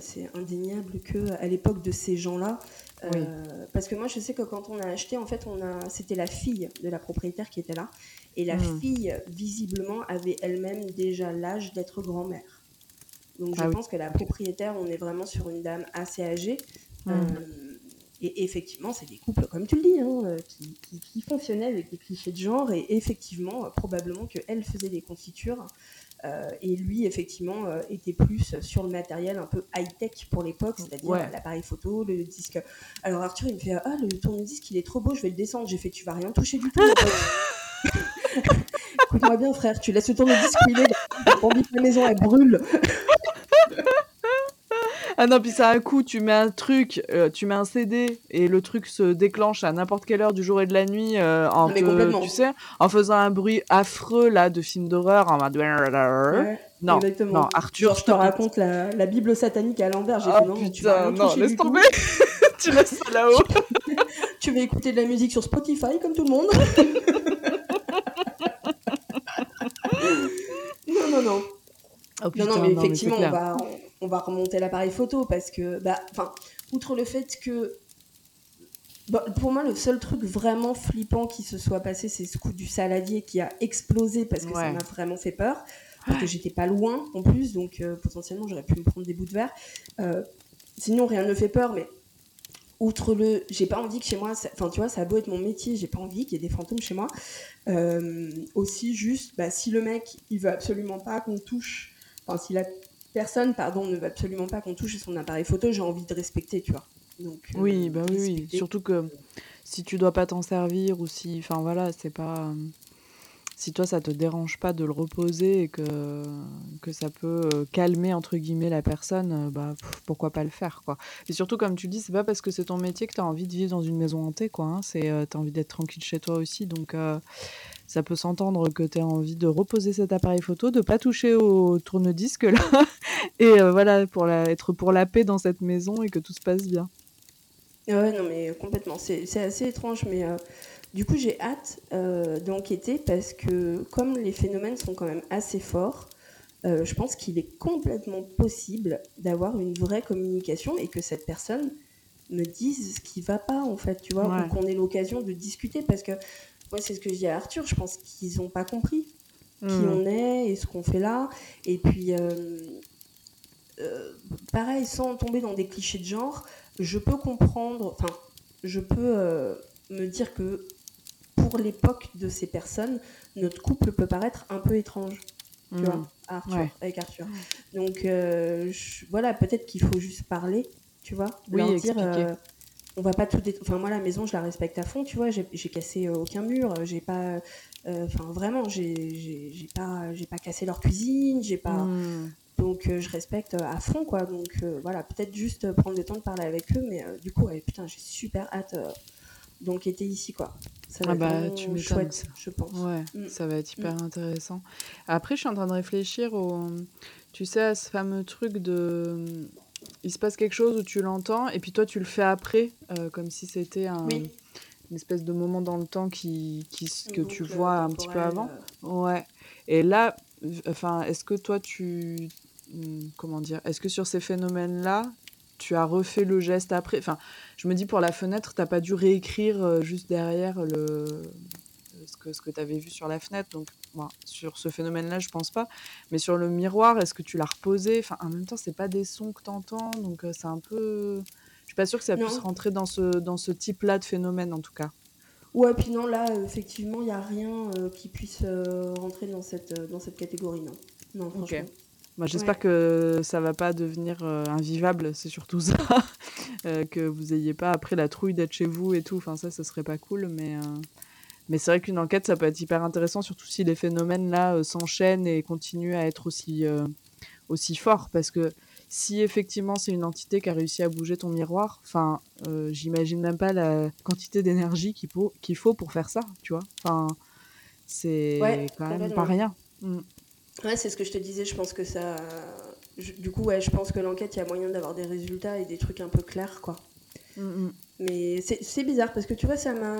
c'est indéniable que à l'époque de ces gens-là, parce que moi, je sais que quand on a acheté, en fait, on a, c'était la fille de la propriétaire qui était là, et la hmm. fille, visiblement, avait elle-même déjà l'âge d'être grand-mère. Donc je ah pense que la propriétaire, on est vraiment sur une dame assez âgée. Hmm. Euh, et effectivement, c'est des couples, comme tu le dis, hein, euh, qui, fonctionnaient avec des clichés de genre. Et effectivement, probablement qu'elle faisait des confitures. Euh, et lui, effectivement, était plus sur le matériel un peu high-tech pour l'époque, c'est-à-dire l'appareil photo, le disque. Alors Arthur, il me fait Ah, le tourne-disque, il est trop beau, je vais le descendre. J'ai fait Tu vas rien toucher du tout. Écoute-moi bien, frère, tu laisses le tourne-disque où il est, la maison, elle brûle. Ah non, puis ça un coup, tu mets un truc, euh, tu mets un CD et le truc se déclenche à n'importe quelle heure du jour et de la nuit euh, en tu sais, en faisant un bruit affreux là de film d'horreur en mode non, non, Arthur, je te raconte la, la, Bible satanique à l'envers. J'ai oh, non, putain, non, laisse tomber. tu laisses ça là-haut. tu vas écouter de la musique sur Spotify comme tout le monde? non, non, non. Oh, non, non, mais effectivement, on, va, on, va remonter l'appareil photo parce que, bah, enfin, outre le fait que. Bah, pour moi, le seul truc vraiment flippant qui se soit passé, c'est ce coup du saladier qui a explosé parce que ça m'a vraiment fait peur. Parce que j'étais pas loin en plus, donc euh, potentiellement j'aurais pu me prendre des bouts de verre. Euh, sinon, rien ne fait peur, mais outre le. J'ai pas envie que chez moi. Enfin, tu vois, ça a beau être mon métier, j'ai pas envie qu'il y ait des fantômes chez moi. Euh, aussi, juste, bah, si le mec, il veut absolument pas qu'on touche. Enfin, si la personne, pardon, ne veut absolument pas qu'on touche son appareil photo, j'ai envie de respecter, tu vois. Donc, oui, bah oui, oui. Surtout que si tu dois pas t'en servir ou si. Enfin, voilà, c'est pas si toi ça te dérange pas de le reposer et que, que ça peut euh, calmer entre guillemets la personne, euh, bah pourquoi pas le faire quoi. Et surtout comme tu dis, c'est pas parce que c'est ton métier que tu as envie de vivre dans une maison hantée quoi. Hein. C'est euh, as envie d'être tranquille chez toi aussi, donc ça peut s'entendre que tu as envie de reposer cet appareil photo, de pas toucher au tourne-disque là, et voilà pour la, être pour la paix dans cette maison et que tout se passe bien. Ouais non mais complètement, c'est assez étrange mais du coup, j'ai hâte euh, d'enquêter parce que comme les phénomènes sont quand même assez forts, euh, je pense qu'il est complètement possible d'avoir une vraie communication et que cette personne me dise ce qui va pas en fait, tu vois, ou qu'on ait l'occasion de discuter parce que moi c'est ce que je dis à Arthur, je pense qu'ils n'ont pas compris qui hmm. on est et ce qu'on fait là et puis euh, pareil sans tomber dans des clichés de genre, je peux comprendre, enfin je peux me dire que pour l'époque de ces personnes, notre couple peut paraître un peu étrange. Tu vois, hmm. Arthur, avec Arthur. Donc euh, voilà, peut-être qu'il faut juste parler, tu vois, oui, leur dire. Euh, on va pas tout Enfin, moi, la maison, je la respecte à fond, tu vois. J'ai cassé euh, aucun mur. J'ai pas. Enfin, vraiment, j'ai pas, pas cassé leur cuisine. J'ai pas. Hmm. Donc, je respecte à fond, quoi. Donc, voilà, peut-être juste prendre le temps de parler avec eux. Mais du coup, putain, j'ai super hâte d'enquêter ici, quoi. Ça va ah bah, tu chouette, je pense. Ouais, mm. ça va être hyper mm. intéressant. Après, je suis en train de réfléchir au, tu sais, à ce fameux truc de, il se passe quelque chose où tu l'entends et puis toi tu le fais après, euh, comme si c'était un, une espèce de moment dans le temps qui, qui que tu vois un petit peu avant. Euh. Ouais. Et là, enfin, est-ce que toi tu, hmm, comment dire, est-ce que sur ces phénomènes-là, tu as refait le geste après? Enfin, je me dis pour la fenêtre, t'as pas dû réécrire euh, juste derrière le ce que, ce que tu avais vu sur la fenêtre. Donc, sur ce phénomène-là, je pense pas. Mais sur le miroir, est-ce que tu l'as reposé? Enfin, en même temps, c'est pas des sons que tu entends, donc euh, c'est un peu. Je suis pas sûre que ça puisse rentrer dans ce, dans ce type-là de phénomène, en tout cas. Ouais, puis non, là, effectivement, il n'y a rien euh, qui puisse rentrer dans cette, dans cette catégorie, non. Non, franchement. Moi, j'espère que ça va pas devenir euh, invivable, c'est surtout ça. Euh, que vous ayez pas après la trouille d'être chez vous et tout. Enfin, ça, ce serait pas cool, mais, euh, mais c'est vrai qu'une enquête, ça peut être hyper intéressant, surtout si les phénomènes là s'enchaînent et continuent à être aussi, aussi forts. Parce que si effectivement c'est une entité qui a réussi à bouger ton miroir, enfin, j'imagine même pas la quantité d'énergie qu'il faut, qu'il faut pour faire ça, tu vois. Enfin, c'est quand même pas rien. Mm. Ouais, c'est ce que je te disais. Je pense que ça. du coup, ouais, je pense que l'enquête, il y a moyen d'avoir des résultats et des trucs un peu clairs, quoi. Mm, mm. Mais c'est bizarre parce que tu vois, ça m'a.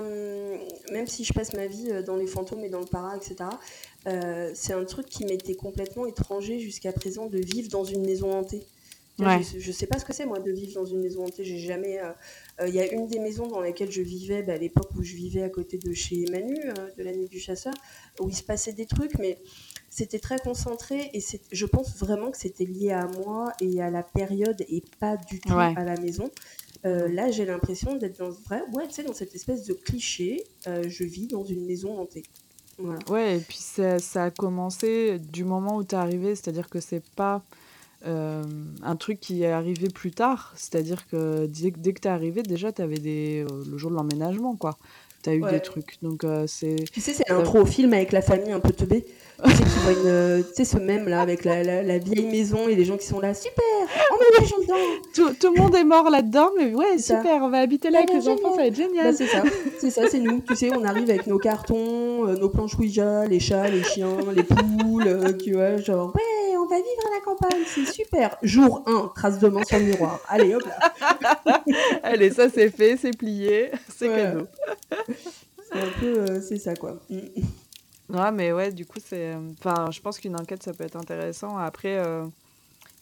Même si je passe ma vie euh, dans les fantômes et dans le para, etc., euh, c'est un truc qui m'était complètement étranger jusqu'à présent de vivre dans une maison hantée. Je, sais pas ce que c'est, moi, de vivre dans une maison hantée. J'ai jamais. Euh, il y a une des maisons dans lesquelles je vivais bah, à l'époque où je vivais à côté de chez Manu, de la nuit du chasseur, où il se passait des trucs, mais c'était très concentré et je pense vraiment que c'était lié à moi et à la période et pas du tout à la maison. Euh, là, j'ai l'impression d'être dans vrai, ouais, dans cette espèce de cliché. Euh, je vis dans une maison hantée. Voilà. Ouais, et puis ça, ça, a commencé du moment où tu es arrivé, c'est-à-dire que c'est pas euh, un truc qui est arrivé plus tard, c'est-à-dire que dès, dès que tu es arrivé, déjà tu avais des, le jour de l'emménagement, quoi tu as eu des trucs. Donc, c'est. Tu sais, c'est l'intro au film avec la famille un peu teubée. tu sais, une, tu sais, ce même là avec la, la, vieille maison et les gens qui sont là, super, on met les gens dedans. Tout, tout, le monde est mort là-dedans, mais ouais, super, on va habiter là avec les enfants, ça va être génial. Bah, c'est ça, c'est ça, c'est nous. Tu sais, on arrive avec nos cartons, nos planches Ouija, les chats, les chiens, les poules, tu vois, genre, ouais, on va vivre à la campagne, c'est super. Jour 1, trace de main sur le miroir. Allez, hop là. Allez, ça c'est fait, c'est plié, c'est cadeau. C'est un peu, c'est ça quoi. Mm. Ouais, mais ouais, du coup, c'est. Enfin, je pense qu'une enquête, ça peut être intéressant. Après, euh,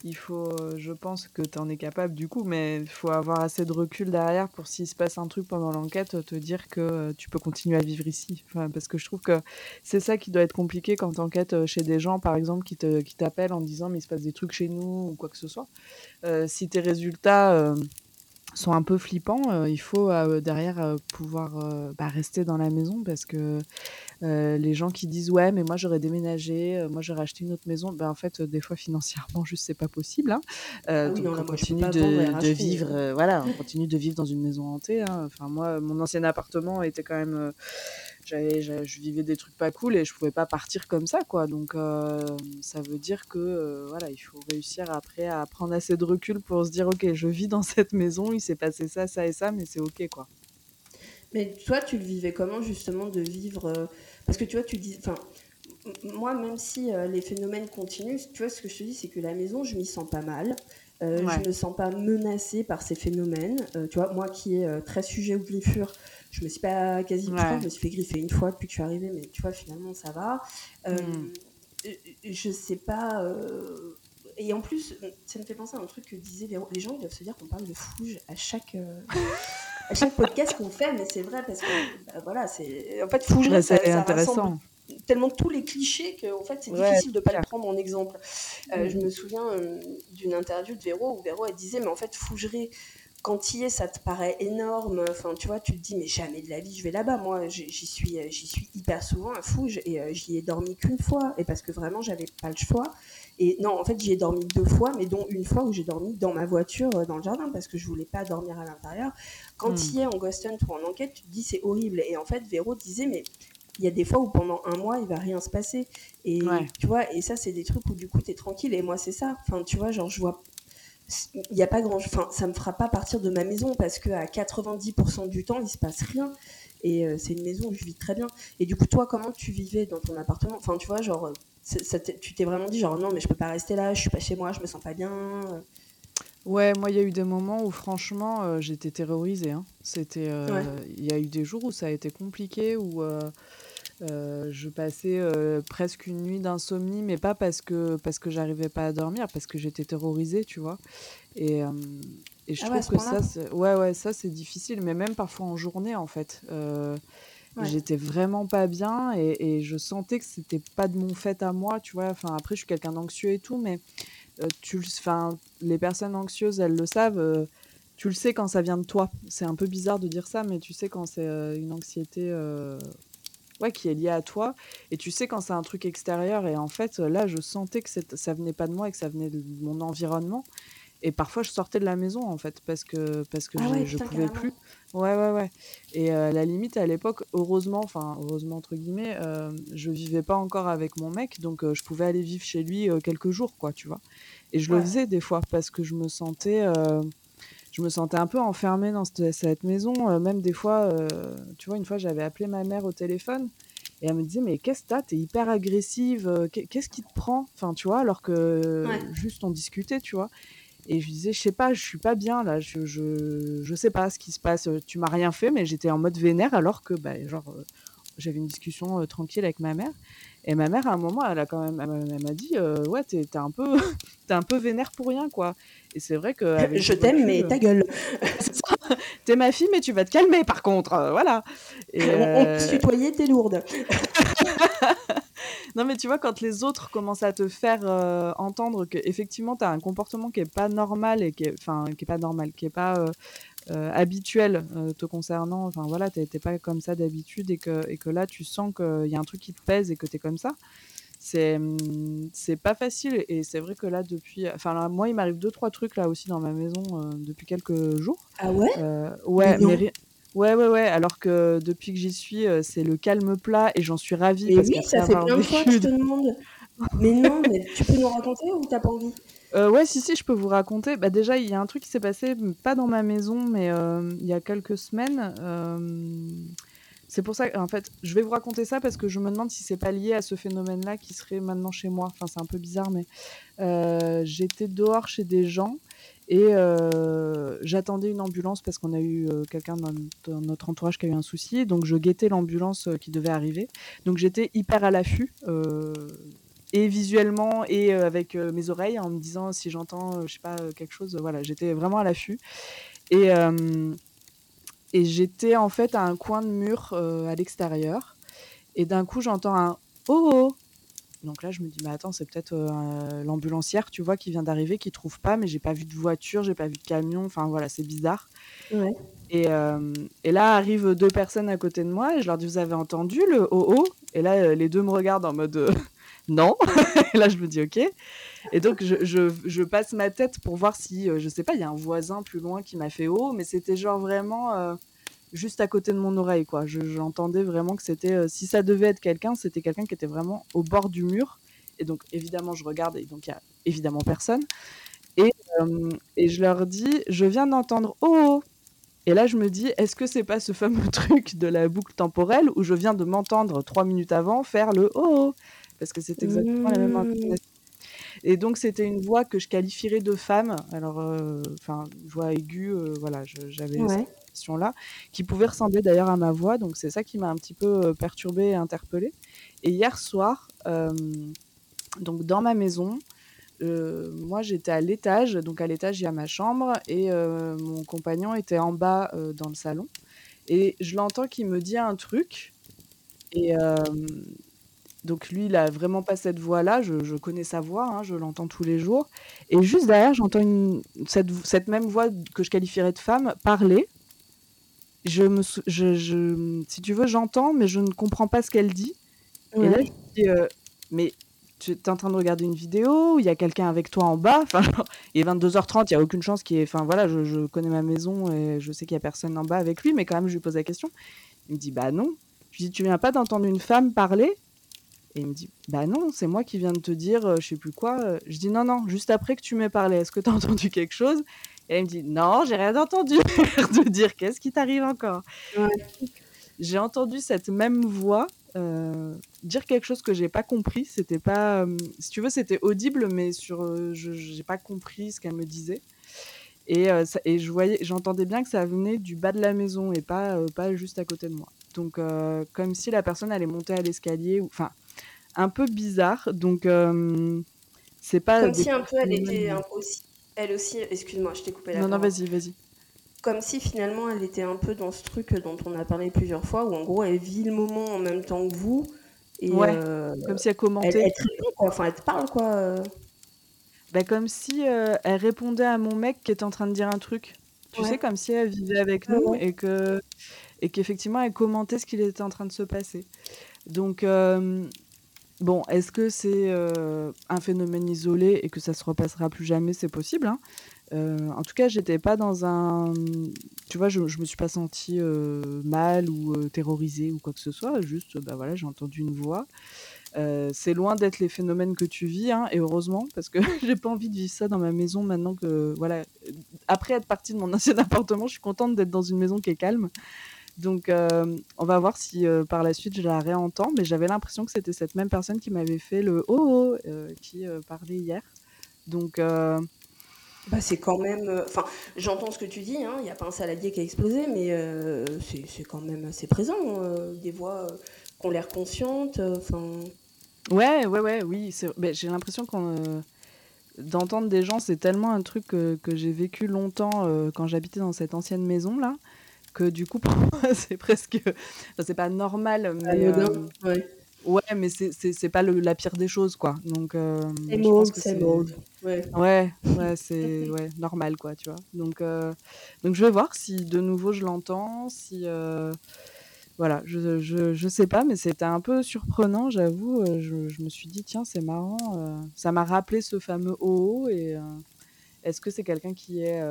il faut. Je pense que tu en es capable, du coup, mais il faut avoir assez de recul derrière pour s'il se passe un truc pendant l'enquête, te dire que euh, tu peux continuer à vivre ici. Enfin, parce que je trouve que c'est ça qui doit être compliqué quand tu enquêtes euh, chez des gens, par exemple, qui te, qui t'appellent en disant, mais il se passe des trucs chez nous ou quoi que ce soit. si tes résultats sont un peu flippants, il faut derrière pouvoir bah, rester dans la maison parce que euh, les gens qui disent ouais mais moi j'aurais déménagé, euh, moi j'aurais acheté une autre maison, ben en fait des fois financièrement juste c'est pas possible. Hein. Euh, ah donc on continue de, vivre, voilà, on continue de vivre dans une maison hantée. Hein. Enfin moi mon ancien appartement était quand même, je vivais des trucs pas cool et je pouvais pas partir comme ça quoi. Donc ça veut dire que voilà il faut réussir après à prendre assez de recul pour se dire ok je vis dans cette maison, il s'est passé ça ça et ça mais c'est ok quoi. Mais toi, tu le vivais comment justement de vivre euh, Parce que tu vois, tu dis, enfin, moi, même si euh, les phénomènes continuent, tu vois, ce que je te dis, c'est que la maison, je m'y sens pas mal. Euh, Je me sens pas menacée par ces phénomènes. Euh, tu vois, moi qui est très sujet aux griffures, je me suis pas quasi, je, me suis fait griffer une fois depuis que je suis arrivée, mais tu vois, finalement, ça va. Hmm. Je sais pas. Et en plus, ça me fait penser à un truc que disaient les gens, ils doivent se dire qu'on parle de fouge à chaque à chaque podcast qu'on fait, mais c'est vrai parce que bah, voilà, c'est en fait Fougeray, ça, ça intéressant. Tellement tous les clichés que en fait c'est difficile de pas le prendre en exemple. Euh, je me souviens euh, d'une interview de Véro où Véro elle disait mais en fait Fougeray quand y es, ça te paraît énorme. Enfin, tu vois, tu te dis, mais jamais de la vie, je vais là-bas. Moi, j'y suis, j'y suis hyper souvent à Fouge et euh, j'y ai dormi qu'une fois. Et parce que vraiment, j'avais pas le choix. Et non, en fait, j'y ai dormi deux fois, mais dont une fois où j'ai dormi dans ma voiture euh, dans le jardin parce que je voulais pas dormir à l'intérieur. Quand hmm. tu y es en ghost hunt ou en enquête, tu te dis c'est horrible. Et en fait, Véro disait, mais il y a des fois où pendant un mois, il va rien se passer. Et tu vois, et ça, c'est des trucs où du coup, tu es tranquille. Et moi, c'est ça. Enfin, tu vois, genre, je vois. Il n'y a pas grand. Enfin, ça me fera pas partir de ma maison parce qu'à 90% du temps, il se passe rien. Et euh, c'est une maison où je vis très bien. Et du coup, toi, comment tu vivais dans ton appartement? Enfin, tu vois, genre, tu t'es vraiment dit genre non mais je peux pas rester là, je suis pas chez moi, je me sens pas bien. Ouais, moi il y a eu des moments où franchement euh, j'étais terrorisée. Hein. C'était, euh, il y a eu des jours où ça a été compliqué où je passais presque une nuit d'insomnie, mais pas parce que parce que j'arrivais pas à dormir, parce que j'étais terrorisée, tu vois. Et, et je ah trouve que ça, ouais ouais ça c'est difficile, mais même parfois en journée en fait. J'étais vraiment pas bien et, je sentais que c'était pas de mon fait à moi, tu vois. Enfin, après, je suis quelqu'un d'anxieux et tout, mais euh, tu, enfin, les personnes anxieuses, elles le savent. Euh, tu le sais quand ça vient de toi. C'est un peu bizarre de dire ça, mais tu sais quand c'est euh, une anxiété ouais, qui est liée à toi. Et tu sais quand c'est un truc extérieur. Et en fait, là, je sentais que ça venait pas de moi et que ça venait de mon environnement. Et parfois, je sortais de la maison, en fait, parce que, parce que ah je, ne pouvais plus. Ouais, ouais, ouais. Et euh, la limite, à l'époque, heureusement, enfin, heureusement, entre guillemets, euh, je vivais pas encore avec mon mec, donc euh, je pouvais aller vivre chez lui quelques jours, quoi, tu vois. Et je le faisais des fois, parce que je me sentais, je me sentais un peu enfermée dans cette, cette maison. même des fois, tu vois, une fois, j'avais appelé ma mère au téléphone. Et elle me disait, mais qu'est-ce que t'as? T'es hyper agressive, qu'est-ce qui te prend? Enfin, tu vois, alors que juste on discutait, tu vois. Et je disais, je sais pas, je suis pas bien là, je, je, je sais pas ce qui se passe, tu m'as rien fait, mais j'étais en mode vénère alors que, bah, genre, euh, j'avais une discussion euh, tranquille avec ma mère. Et ma mère, à un moment, elle a quand même, elle m'a dit, euh, ouais, t'es un peu, t'es un peu vénère pour rien, quoi. Et c'est vrai que. je t'aime, mais ta gueule. t'es ma fille, mais tu vas te calmer, par contre, voilà. Et, on, on t'es lourde. Non, mais tu vois, quand les autres commencent à te faire euh, entendre qu'effectivement, tu as un comportement qui est pas normal et qui est, enfin, qui est pas normal, qui est pas euh, euh, habituel te concernant, enfin voilà, tu n'es pas comme ça d'habitude et que, et que là, tu sens qu'il y a un truc qui te pèse et que tu es comme ça, c'est mmh, c'est pas facile. Et c'est vrai que là, depuis. Enfin, moi, il m'arrive deux, trois trucs là aussi dans ma maison depuis quelques jours. Ah ouais? Ouais, mais, Ouais, ouais, ouais, alors que depuis que j'y suis, c'est le calme plat et j'en suis ravie Mais parce oui, ça fait plein de fois que je te demande. Mais non, mais tu peux nous raconter ou tu pas envie? Heu, ouais, si, si, je peux vous raconter. Bah, déjà, il y a un truc qui s'est passé, pas dans ma maison, mais hem, il y a quelques semaines, hem, c'est pour ça en fait, je vais vous raconter ça parce que je me demande si c'est pas lié à ce phénomène-là qui serait maintenant chez moi. Enfin, c'est un peu bizarre, mais j'étais dehors chez des gens et j'attendais une ambulance parce qu'on a eu, quelqu'un dans dans notre entourage qui a eu un souci, donc je guettais l'ambulance, qui devait arriver. Donc j'étais hyper à l'affût, et visuellement et heu, avec, heu, mes oreilles en me disant si j'entends, heu, je sais pas, quelque chose, voilà, j'étais vraiment à l'affût et et j'étais en fait à un coin de mur, à l'extérieur et d'un coup j'entends un: «Oh, oh!» donc là je me dis: «Mais attends, c'est peut-être, l'ambulancière, tu vois, qui vient d'arriver, qui trouve pas, mais j'ai pas vu de voiture, j'ai pas vu de camion, enfin voilà, c'est bizarre» Ouais. et et là arrivent, 2 personnes à côté de moi et je leur dis: «Vous avez entendu le "oh, oh"?» et là, les 2 me regardent en mode, non. Là, je me dis: «OK» et donc je je je passe ma tête pour voir si, heu, je sais pas, il y a un voisin plus loin qui m'a fait «Oh», mais c'était genre vraiment, heu, juste à côté de mon oreille, quoi. Je j'entendais vraiment que c'était, heu, si ça devait être quelqu'un, c'était quelqu'un qui était vraiment au bord du mur et donc évidemment, je regarde et donc il y a évidemment personne et et je leur dis: «Je viens d'entendre "oh, oh"» et là, je me dis: «Est-ce que c'est pas ce fameux truc de la boucle temporelle où je viens de m'entendre 3 minutes avant faire le "oh, oh"?» Parce que c'est exactement la même Mmh. intonation. Et donc c'était une voix que je qualifierais de femme, alors, heu, enfin, voix aiguë, heu, voilà, j'avais cette Ouais. impression-là, qui pouvait ressembler d'ailleurs à ma voix, donc c'est ça qui m'a un petit peu, heu, perturbée et interpellée. Et hier soir, donc dans ma maison, moi j'étais à l'étage, donc à l'étage, il y a ma chambre et mon compagnon était en bas, dans le salon. Et je l'entends qui me dit un truc. Et donc lui, il a vraiment pas cette voix-là, je je connais sa voix, hein, je l'entends tous les jours et juste derrière, j'entends cette même voix que je qualifierais de femme parler. Je me sou je je, si tu veux, j'entends, mais je ne comprends pas ce qu'elle dit et là, je dis, heu: «Mais tu es en train de regarder une vidéo? Il y a quelqu'un avec toi en bas?» enfin, il est 22:30, il y a aucune chance qu'il y ait enfin voilà, je connais ma maison et je sais qu'il y a personne en bas avec lui, mais quand même, je lui pose la question. Il me dit: «Bah non». Je lui dis: «Tu viens pas d'entendre une femme parler?» Et il me dit: «Bah non, c'est moi qui viens de te dire, heu, je sais plus quoi, heu». Je dis: «Non, non, juste après que tu m'aies parlé, est-ce que tu as entendu quelque chose?» et il me dit: «Non, j'ai rien entendu». de dire: «Qu'est-ce qui t'arrive encore?» Ouais. j'ai entendu cette même voix, heu, dire quelque chose que j'ai pas compris. C'était pas, hem, si tu veux, c'était audible, mais sur, je j'ai pas compris ce qu'elle me disait et ça et je voyais j'entendais bien que ça venait du bas de la maison et pas, pas juste à côté de moi. Donc comme si la personne allait monter à l'escalier enfin un peu bizarre, donc hem, c'est pas Comme si un peu elle était un aussi elle aussi excuse-moi, je t'ai coupé la non, non, vas-y, vas-y. Comme si finalement elle était un peu dans ce truc, dont on a parlé plusieurs fois, où en gros elle vit le moment en même temps que vous et Ouais, heu, comme si elle elle commentait. elle te répond quoi, enfin elle te parle quoi. Bah, comme si, heu, elle répondait à mon mec qui était en train de dire un truc. Tu sais, comme si elle vivait avec Ouais, nous ouais. et que et qu'effectivement elle commentait ce qu'il était en train de se passer. Donc bon, est-ce que c'est, heu, un phénomène isolé et que ça se repassera plus jamais? C'est possible, hein. Heu, en tout cas, j'étais pas dans un, tu vois, je me suis pas sentie, heu, mal ou, terrorisée ou quoi que ce soit. Juste, bah, voilà, j'ai entendu une voix. C'est loin d'être les phénomènes que tu vis, hein, et heureusement parce que j'ai pas envie de vivre ça dans ma maison maintenant que voilà, après être partie de mon ancien appartement, je suis contente d'être dans une maison qui est calme. Donc hem, on va voir si, heu, par la suite je la réentends, mais j'avais l'impression que c'était cette même personne qui m'avait fait le «Oh, oh!» heu, qui, heu, parlait hier. Donc Bah, c'est quand même, enfin, j'entends ce que tu dis, hein, il y a pas un saladier qui a explosé, mais c'est quand même assez présent, des voix, qui ont l'air conscientes, enfin ouais, ouais, ouais, oui, j'ai l'impression qu'on, d'entendre des gens, c'est tellement un truc, que j'ai vécu longtemps, quand j'habitais dans cette ancienne maison-là, que du coup pour moi c'est presque, enfin c'est pas normal, mais hem, ouais. ouais, mais c'est c'est c'est pas le la pire des choses, quoi. Donc same c'est old, ouais. ouais, ouais, c'est ouais, normal, quoi, tu vois? Donc heu, donc je vais voir si de nouveau je l'entends, si, voilà, je je je sais pas, mais c'était un peu surprenant, j'avoue, je je me suis dit: «Tiens, c'est marrant», ça m'a rappelé ce fameux «Oh, oh» et est-ce que c'est quelqu'un qui est,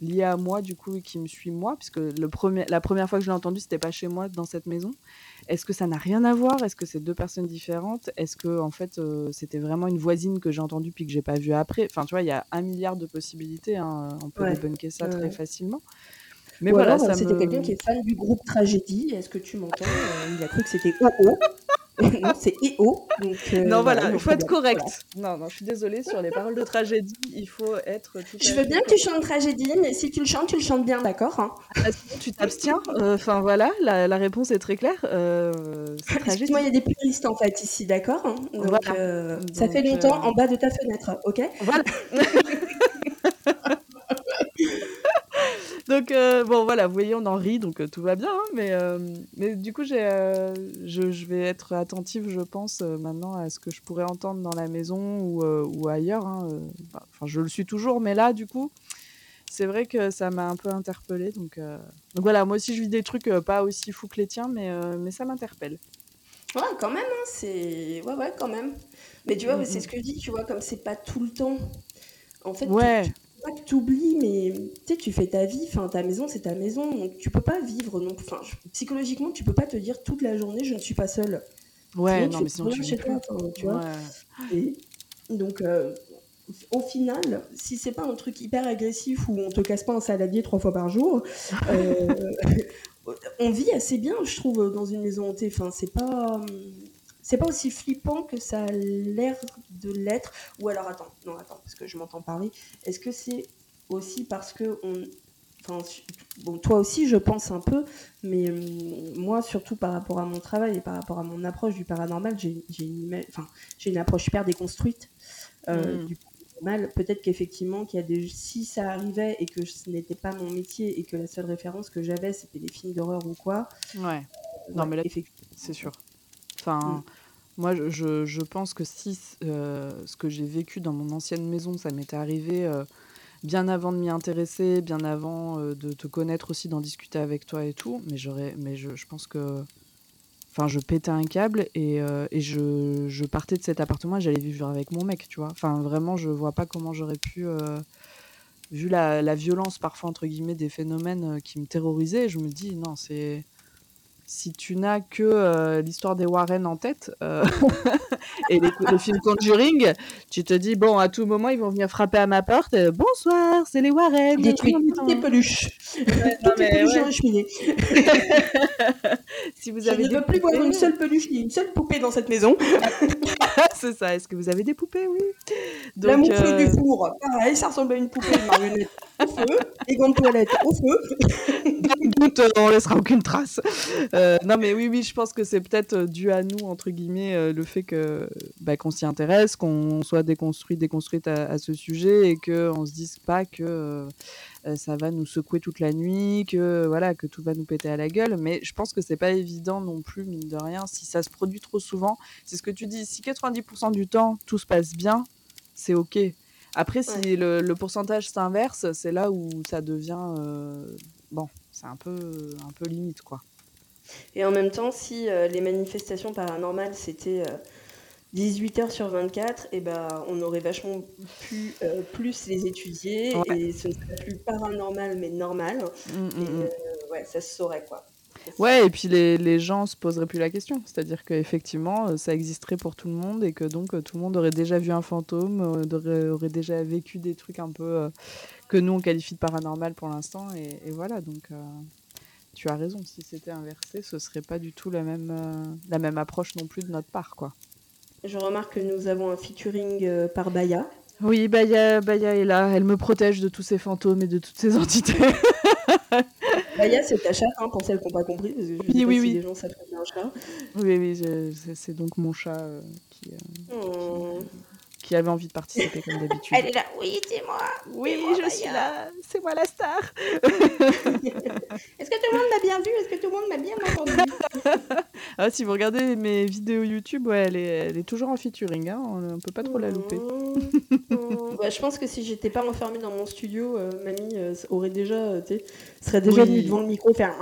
lié à moi, du coup, et qui me suit moi, puisque le premier, la première fois que je l'ai entendu, c'était pas chez moi, dans cette maison. Est-ce que ça n'a rien à voir? Est-ce que c'est deux personnes différentes? Est-ce que, en fait, euh, c'était vraiment une voisine que j'ai entendue puis que j'ai pas vue après? Enfin, tu vois, il y a un milliard de possibilités. hein, On peut Ouais, débunker ça ouais, très facilement. Mais Ou voilà, alors, ça c'était me. quelqu'un qui est fan du groupe Tragédie. Est-ce que tu m'entends? Euh, Il a cru que c'était OO. non, c'est EO. Donc, euh, Non, voilà, il faut être correct. Voilà. Non, non, je suis désolée, sur les paroles de tragédie, il faut être tout Je veux bien que tu chantes Tragédie, mais si tu le chantes, tu le chantes bien, d'accord hein Ah, sinon, tu t'abstiens. euh, Enfin voilà, la, la réponse est très claire. euh, c'est tragédie. Excuse-moi, il y a des puristes en fait ici, d'accord hein Donc, Voilà. euh, ça Donc, fait longtemps euh, en bas de ta fenêtre, ok Voilà. donc euh, bon voilà, vous voyez, on en rit, donc euh, tout va bien. hein, mais, euh, mais du coup, j'ai, je, je vais être attentive, je pense, maintenant à ce que je pourrais entendre dans la maison ou, ou ailleurs. hein, Enfin, je le suis toujours, mais là, du coup, c'est vrai que ça m'a un peu interpellée. Donc, euh, donc voilà, moi aussi, je vis des trucs pas aussi fous que les tiens, mais, mais ça m'interpelle. Ouais, quand même, hein, c'est... Ouais, ouais, quand même. Mais tu vois, Mm, c'est mm. ce que je dis, tu vois, comme c'est pas tout le temps. En fait, Ouais, tu pas que t'oublies, mais tu sais, tu fais ta vie, enfin, ta maison, c'est ta maison, donc tu peux pas vivre non Enfin, psychologiquement, tu peux pas te dire toute la journée, je ne suis pas seule. ouais, Sinon, non, tu mais sinon tu chez toi, tu vois. Ouais. Et donc, euh, au final, si c'est pas un truc hyper agressif où on te casse pas un saladier trois fois par jour, euh, on vit assez bien, je trouve, dans une maison hantée. Enfin, c'est pas, c'est pas aussi flippant que ça a l'air de l'être. Ou alors, attends, non, attends, parce que je m'entends parler. Est-ce que c'est aussi parce que on, enfin, bon, toi aussi, je pense un peu, mais hum, moi, surtout par rapport à mon travail et par rapport à mon approche du paranormal, j'ai une, enfin, approche hyper déconstruite euh, Mm. du paranormal. Peut-être qu'effectivement, qu'il y a des, si ça arrivait et que ce n'était pas mon métier et que la seule référence que j'avais, c'était des films d'horreur ou quoi. Ouais. Non, ouais, mais là, c'est sûr. Enfin, Mm. Moi, je- je, pense que si euh, ce que j'ai vécu dans mon ancienne maison, ça m'était arrivé euh, bien avant de m'y intéresser, bien avant euh, de te connaître aussi, d'en discuter avec toi et tout, mais j'aurais, mais je, je pense que, enfin, je pétais un câble et, et je, je partais de cet appartement et j'allais vivre avec mon mec, tu vois. Enfin, vraiment, je vois pas comment j'aurais pu. vu la, la violence parfois entre guillemets des phénomènes qui me terrorisaient, je me dis non, c'est si tu n'as que euh, l'histoire des Warren en tête euh, et les, le film Conjuring, tu te dis bon à tout moment ils vont venir frapper à ma porte. euh, Bonsoir, c'est les Warren. Détruis toutes tes est-on peluches. toutes les peluches ouais. Si vous Je avez ne veux plus voir une seule peluche ni une seule poupée dans cette maison. c'est ça. Est-ce que vous avez des poupées? Oui. la moufle euh, du four, pareil, ça ressemble à une poupée de marionnette au feu. Les gants de toilette au feu. Doute, euh, on laissera aucune trace. Euh, non, mais oui, oui, je pense que c'est peut-être dû à nous, entre guillemets, le fait que bah, qu'on s'y intéresse, qu'on soit déconstruit, déconstruite à, à ce sujet et qu'on se dise pas que ça va nous secouer toute la nuit, que voilà, que tout va nous péter à la gueule. Mais je pense que c'est pas évident non plus, mine de rien, si ça se produit trop souvent. C'est ce que tu dis. Si 90% du temps tout se passe bien, c'est ok. Après, si Ouais. le, le pourcentage s'inverse, c'est là où ça devient euh, bon, c'est un peu, un peu limite, quoi. Et en même temps, si euh, les manifestations paranormales c'était 18 heures sur 24, et ben on aurait vachement pu euh, plus les étudier Ouais. et ce ne serait plus paranormal mais normal. Mm, mm, Et mm. euh, ouais, ça se saurait quoi. Ouais, et puis les, les gens se poseraient plus la question. C'est-à-dire qu'effectivement, euh, ça existerait pour tout le monde et que donc tout le monde aurait déjà vu un fantôme, aurait, aurait déjà vécu des trucs un peu euh, que nous on qualifie de paranormal pour l'instant. Et, et voilà, donc euh, tu as raison. Si c'était inversé, ce serait pas du tout la même, euh, la même approche non plus de notre part, quoi. Je remarque que nous avons un featuring euh, par Baya. Oui, Baya, Baya est là. Elle me protège de tous ces fantômes et de toutes ces entités. Baya, c'est ta chatte, hein, pour celles qui n'ont pas compris, parce que je Oui, sais pas oui, si oui. les gens savent que un chat. oui, oui, c'est- donc mon chat euh, qui, euh, Oh. qui avait envie de participer comme d'habitude. Elle est là, oui, c'est moi. Oui, moi, je Baya. suis là. C'est moi la star. Est-ce que tout le monde m'a bien vu? Est-ce que tout le monde m'a bien entendu? Ah, si vous regardez mes vidéos YouTube, ouais, elle est, elle est toujours en featuring. Hein, on, on peut pas trop la louper. Mmh. Bah, je pense que si j'étais pas enfermée dans mon studio, euh, mamie euh, aurait déjà, euh, serait déjà Oui. venue devant le micro faire.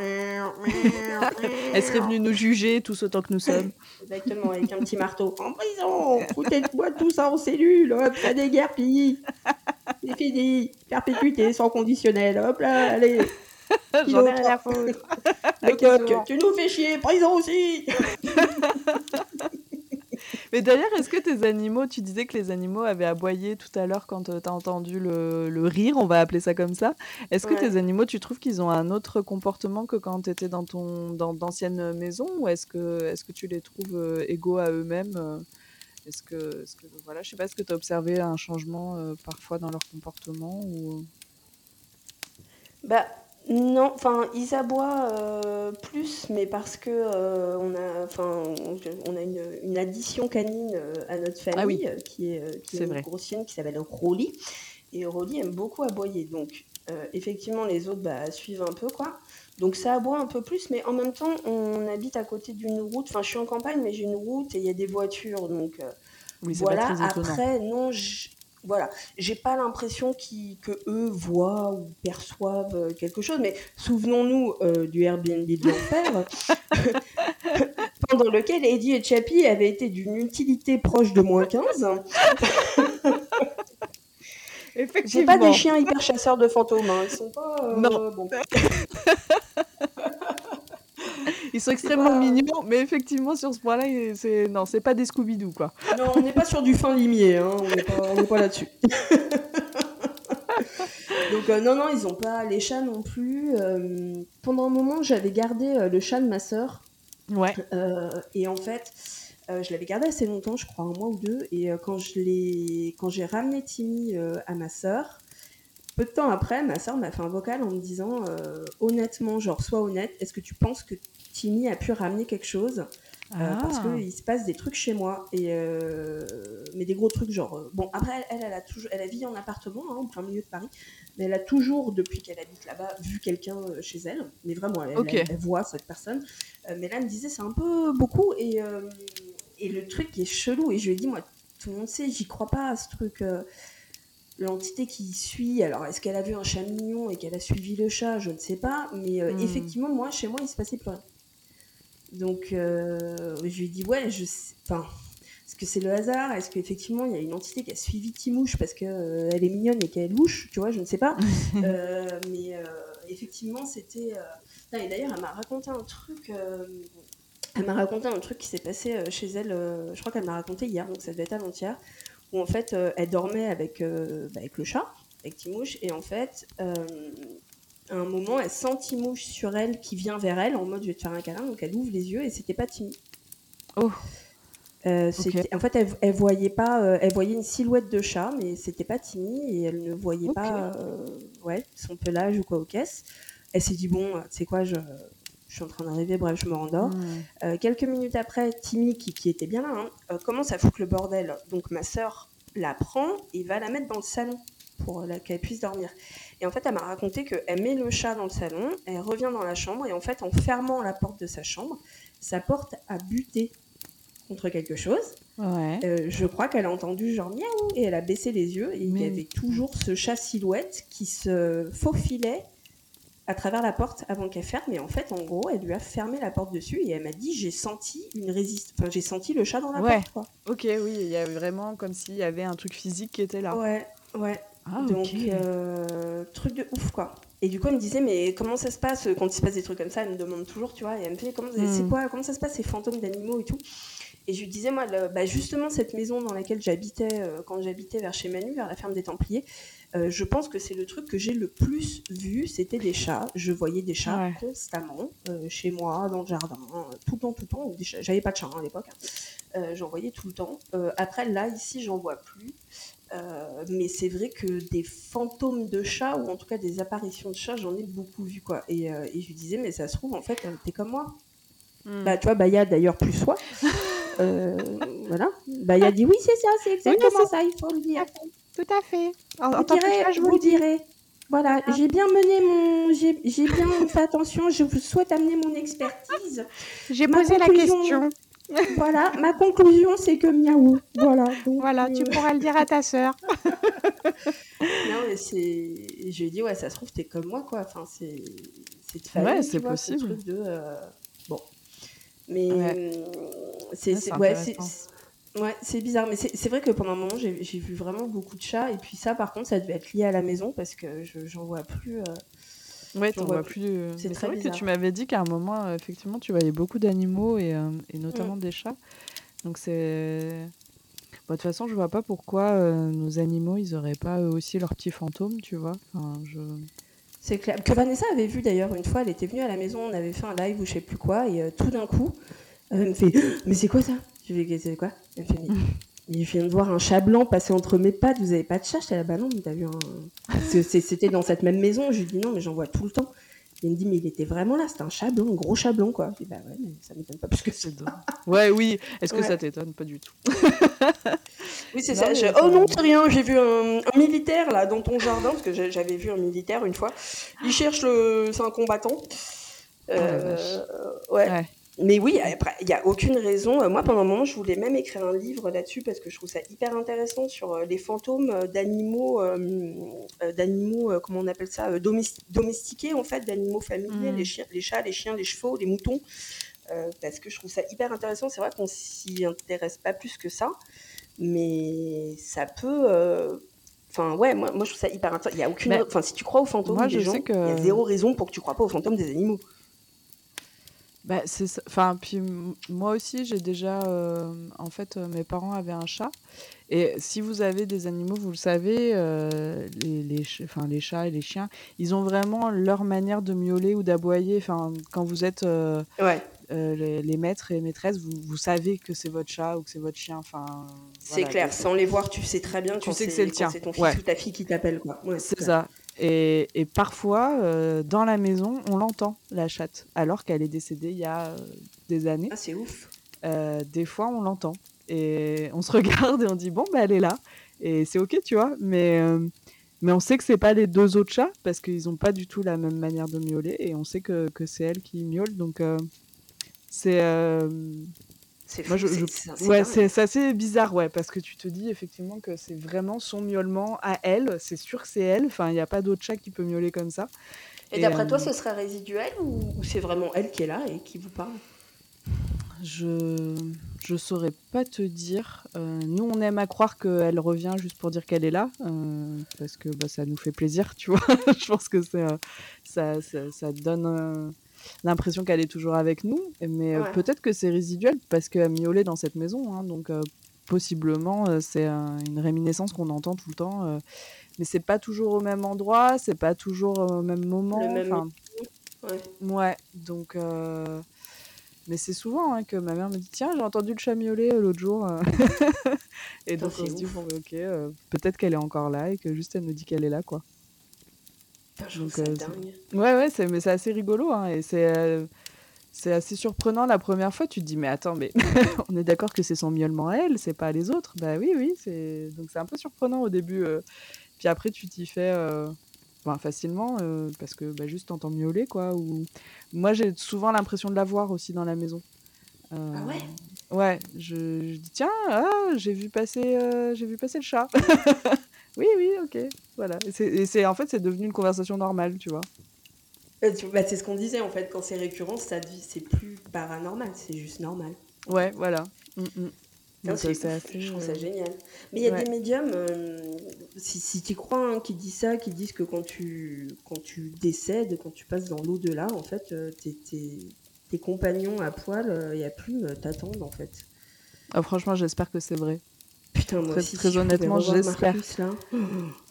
Elle serait venue nous juger tous autant que nous sommes. Exactement, avec un petit marteau. En prison Foutez-moi tout ça en cellule, hop, ça déguerpille C'est fini. Perpétuité sans conditionnel. Hop là, allez. J'en ai rien à foutre. Tu nous fais chier, prison aussi. Mais d'ailleurs, est-ce que tes animaux, tu disais que les animaux avaient aboyé tout à l'heure quand tu as entendu le, le, rire, on va appeler ça comme ça. Est-ce que tes animaux, tu trouves qu'ils ont un autre comportement que quand tu étais dans ton dans maisons ou est-ce que est-ce que tu les trouves euh, égaux à eux-mêmes euh, Est-ce que est-ce que voilà, je sais pas, est-ce que tu as observé un changement euh, parfois dans leur comportement ou? Bah non, enfin ils aboient euh, plus, mais parce que euh, on a, enfin on on a une, une addition canine euh, à notre famille Ah oui. qui est, qui est C'est une vrai. grosse chienne qui s'appelle Rolly. Et Rolly aime beaucoup aboyer, donc effectivement les autres bah, suivent un peu quoi. Donc ça aboie un peu plus, mais en même temps on habite à côté d'une route. Enfin je suis en campagne, mais j'ai une route et il y a des voitures, donc Oui, voilà. Après non, j- voilà, j'ai pas l'impression qu'ils- que eux voient ou perçoivent euh, quelque chose, mais souvenons-nous euh, du Airbnb de l'enfer, pendant lequel Eddie et Chappie avaient été d'une utilité proche de moins 15. J'ai Effectivement. pas des chiens hyper chasseurs de fantômes, hein, ils sont pas. euh, Non. bon. Ils sont extrêmement pas- mignons, mais effectivement sur ce point-là, c'est non, c'est pas des Scooby-Doo quoi. Non, on n'est pas sur du fin limier, hein, on n'est pas, là-dessus. Donc euh, non, non, ils ont pas les chats non plus. Euh, pendant un moment, j'avais gardé euh, le chat de ma sœur. Ouais. Et en fait, je l'avais gardé assez longtemps, je crois un mois ou deux. Et quand je l'ai, quand j'ai ramené Timmy à ma sœur, peu de temps après, ma sœur m'a fait un vocal en me disant euh, honnêtement, genre sois honnête, est-ce que tu penses que Timmy a pu ramener quelque chose Euh, Parce Ah. qu'il se passe des trucs chez moi. Et euh, mais des gros trucs genre. bon, après, elle, elle, a toujours, elle a vie en appartement, hein, au plein milieu de Paris. Mais elle a toujours, depuis qu'elle habite là-bas, vu quelqu'un chez elle. Mais vraiment, elle, Ok. elle- elle voit cette personne. Mais là, elle me disait, c'est un peu beaucoup. Et, et le truc est chelou, et je lui ai dit, moi, tout le monde sait, j'y crois pas à ce truc. Euh, L'entité qui suit, alors est-ce qu'elle a vu un chat mignon et qu'elle a suivi le chat, je ne sais pas, mais euh, Hmm. effectivement, moi, chez moi, il se passait plus rien. Donc, euh, je lui ai dit, ouais, je sais. Enfin, est-ce que c'est le hasard? Est-ce qu'effectivement, il y a une entité qui a suivi Timouche parce qu'elle est mignonne et qu'elle est louche? Tu vois, je ne sais pas. Euh, mais euh, effectivement, c'était. euh, Et d'ailleurs, elle m'a raconté un truc. euh, Elle m'a raconté un truc qui s'est passé euh, chez elle. euh, Je crois qu'elle m'a raconté hier, donc ça devait être avant-hier. Où en fait, euh, elle dormait avec, euh, bah, avec le chat, avec Timouche. Et en fait, euh, à un moment, elle sent Timouche sur elle qui vient vers elle en mode je vais te faire un câlin. Donc elle ouvre les yeux et c'était pas Timmy. Oh. Euh, En fait, elle, elle voyait pas, euh, elle voyait une silhouette de chat, mais c'était pas Timmy et elle ne voyait pas, euh, ouais, son pelage ou quoi aux caisses. Elle s'est dit bon, tu sais quoi, je suis en train d'arriver, bref, je me rendors. Euh, quelques minutes après, Timmy, qui, qui était bien là, hein, euh, commence à foutre le bordel. Donc ma sœur la prend et va la mettre dans le salon pour euh, qu'elle puisse dormir. Et en fait, elle m'a raconté qu'elle met le chat dans le salon, elle revient dans la chambre et en fait, en fermant la porte de sa chambre, sa porte a buté contre quelque chose. Ouais. Euh, je crois qu'elle a entendu genre miaou et elle a baissé les yeux et il y avait toujours ce chat silhouette qui se faufilait à travers la porte avant qu'elle ferme et en fait en gros elle lui a fermé la porte dessus et elle m'a dit j'ai senti une résistance enfin j'ai senti le chat dans la Ouais. porte quoi. Ok, oui, il y a vraiment comme s'il y avait un truc physique qui était là. Ouais, ouais. Ah, Donc euh, truc de ouf quoi. Et du coup elle me disait mais comment ça se passe quand il se passe des trucs comme ça, elle me demande toujours tu vois et elle me fait comment Hmm. c'est quoi comment ça se passe ces fantômes d'animaux et tout? Et je lui disais, moi, le- bah, justement, cette maison dans laquelle j'habitais, euh, quand j'habitais vers chez Manu, vers la ferme des Templiers, euh, je pense que c'est le truc que j'ai le plus vu, c'était des chats. Je voyais des chats Ouais. constamment, euh, chez moi, dans le jardin, euh, tout le temps, tout le temps. J'avais pas de chat hein, à l'époque, hein. Euh, j'en voyais tout le temps. Après, là, ici, j'en vois plus. Mais c'est vrai que des fantômes de chats, ou en tout cas des apparitions de chats, j'en ai beaucoup vu, quoi. Et, et je lui disais, mais ça se trouve, en fait, t'es comme moi. Hmm. Bah, tu vois, Baya d'ailleurs plus soi. Voilà. Baya dit oui, c'est ça, c'est exactement ça, il faut le dire. Tout à fait. En, en Vous tant que direz, je vous vous le dis. direz. Voilà, j'ai bien mené mon. J'ai j'ai bien fait attention, je vous souhaite amener mon expertise. J'ai posé la question. Voilà, ma conclusion c'est que miaou. Voilà. donc, Voilà, tu euh, pourras le dire à ta sœur. Non, mais c'est. Je lui ai dit, ouais, ça se trouve, t'es comme moi, quoi. Enfin, c'est. C'est de famille, Ouais, tu c'est ce possible. truc de. euh, Bon. Mais. Ouais. euh, C'est. Ouais, c'est- c'est ouais, c'est. bizarre, mais c'est vrai que pendant un moment, j'ai vu vraiment beaucoup de chats, et puis ça, par contre, ça devait être lié à la maison, parce que j'en vois plus. Euh, ouais, t'en vois plus. Euh, c'est vrai que tu m'avais dit qu'à un moment, euh, effectivement, tu voyais beaucoup d'animaux, et, et, notamment mm. des chats. Donc c'est... Bah, de toute façon, je vois pas pourquoi nos animaux, ils auraient pas eux aussi leurs petits fantômes, tu vois. Enfin, je... C'est clair. Que Vanessa avait vu d'ailleurs une fois, elle était venue à la maison, on avait fait un live ou je sais plus quoi, et tout d'un coup, elle me fait Mais c'est quoi ça? Je lui ai c'est quoi? Elle me fait Mais je viens de voir un chat blanc passer entre mes pattes, vous avez pas de chat? J'étais là, bah non, mais t'as vu un. C'était dans cette même maison, je lui dis non, mais j'en vois tout le temps. Il me dit, mais il était vraiment là, c'était un chat blanc, un gros chat blanc, quoi. Je dis, bah ouais, mais ça m'étonne pas plus que ça. ouais, oui. Est-ce que ça t'étonne? Pas du tout. oui, c'est ça. Oh non, c'est rien, j'ai vu un, militaire, là, dans ton jardin, parce que j'avais vu un militaire une fois. Il cherche le. C'est un combattant. Oh euh, ouais. Mais oui, il n'y a aucune raison. Euh, moi, pendant un moment, je voulais même écrire un livre là-dessus parce que je trouve ça hyper intéressant sur euh, les fantômes euh, d'animaux, d'animaux, comment on appelle ça, domestiqués en fait, d'animaux familiers, mmh. les, chiens, les chats, les chiens, les chevaux, les moutons. parce que je trouve ça hyper intéressant. C'est vrai qu'on s'y intéresse pas plus que ça, mais ça peut. Enfin, ouais, moi, moi, je trouve ça hyper intéressant. Il y a aucune. Enfin, si tu crois aux fantômes des gens, il y a zéro raison pour que tu crois pas aux fantômes des animaux. Bah, c'est Enfin, puis moi aussi, j'ai déjà. Euh, en fait, euh, mes parents avaient un chat. Et si vous avez des animaux, vous le savez, euh, les, les, enfin, les chats et les chiens, ils ont vraiment leur manière de miauler ou d'aboyer. Enfin, quand vous êtes Ouais, les, maîtres et maîtresses, vous, vous savez que c'est votre chat ou que c'est votre chien. Enfin, c'est clair. Sans les voir, tu sais très bien Tu sais que c'est le tien. c'est ton fils ou ta fille qui t'appelle, quoi. c'est ça. Et, parfois, euh, dans la maison, on l'entend, la chatte, alors qu'elle est décédée il y a euh, des années. Ah, c'est ouf. Euh, des fois, on l'entend. Et on se regarde et on dit, bon, bah, elle est là. Et c'est OK, tu vois. Mais, mais on sait que c'est pas les deux autres chats, parce qu'ils n'ont pas du tout la même manière de miauler. Et on sait que, que c'est elle qui miaule. Donc, c'est c'est Moi, je, ouais, c'est assez bizarre, ouais, parce que tu te dis effectivement que c'est vraiment son miaulement à elle. C'est sûr que c'est elle. Enfin, il n'y a pas d'autre chat qui peut miauler comme ça. Et, d'après toi, euh, ce serait résiduel ou, c'est vraiment elle qui est là et qui vous parle? Je je saurais pas te dire. Euh, nous, on aime à croire qu'elle revient juste pour dire qu'elle est là, euh, parce que bah, ça nous fait plaisir, tu vois. je pense que ça, ça, ça, donne l'impression qu'elle est toujours avec nous. Mais euh, peut-être que c'est résiduel parce qu'elle miaulait dans cette maison. Hein, donc euh, possiblement, euh, c'est une réminiscence qu'on entend tout le temps. mais c'est pas toujours au même endroit, c'est pas toujours au même moment. ouais. ouais. donc. Mais c'est souvent hein, que ma mère me dit Tiens, j'ai entendu le chat miauler l'autre jour. et donc on se dit Ok, peut-être qu'elle est encore là et que juste elle me dit qu'elle est là, quoi. Donc, euh, dingue. Ouais, ouais, c'est, mais c'est assez rigolo. Hein, et c'est, euh, c'est assez surprenant la première fois. Tu te dis, mais attends, mais on est d'accord que c'est son miaulement à elle, c'est pas les autres. Bah oui, oui. C'est... Donc c'est un peu surprenant au début. Euh. Puis après, tu t'y fais facilement parce que bah, juste t'entends miauler, quoi. Ou... Moi, j'ai souvent l'impression de la voir aussi dans la maison. ah ouais? Ouais, je, je, dis tiens, ah, j'ai vu passer, j'ai vu passer le chat. Oui, oui, ok. Voilà. Et c'est en fait, c'est devenu une conversation normale, tu vois. Euh, bah, c'est ce qu'on disait en fait, quand c'est récurrent, ça c'est plus paranormal, c'est juste normal. Ouais, voilà. Mm, mm. c'est, je trouve ça euh, génial. Mais il y a des médiums, euh, si, si tu crois, hein, qui disent ça, qui disent que quand tu, quand tu décèdes, quand tu passes dans l'au-delà, en fait, tes, compagnons à poil, il n'y a plus, t'attendent en fait. Ah, franchement, j'espère que c'est vrai. Putain, moi très, aussi, très honnêtement, j'espère.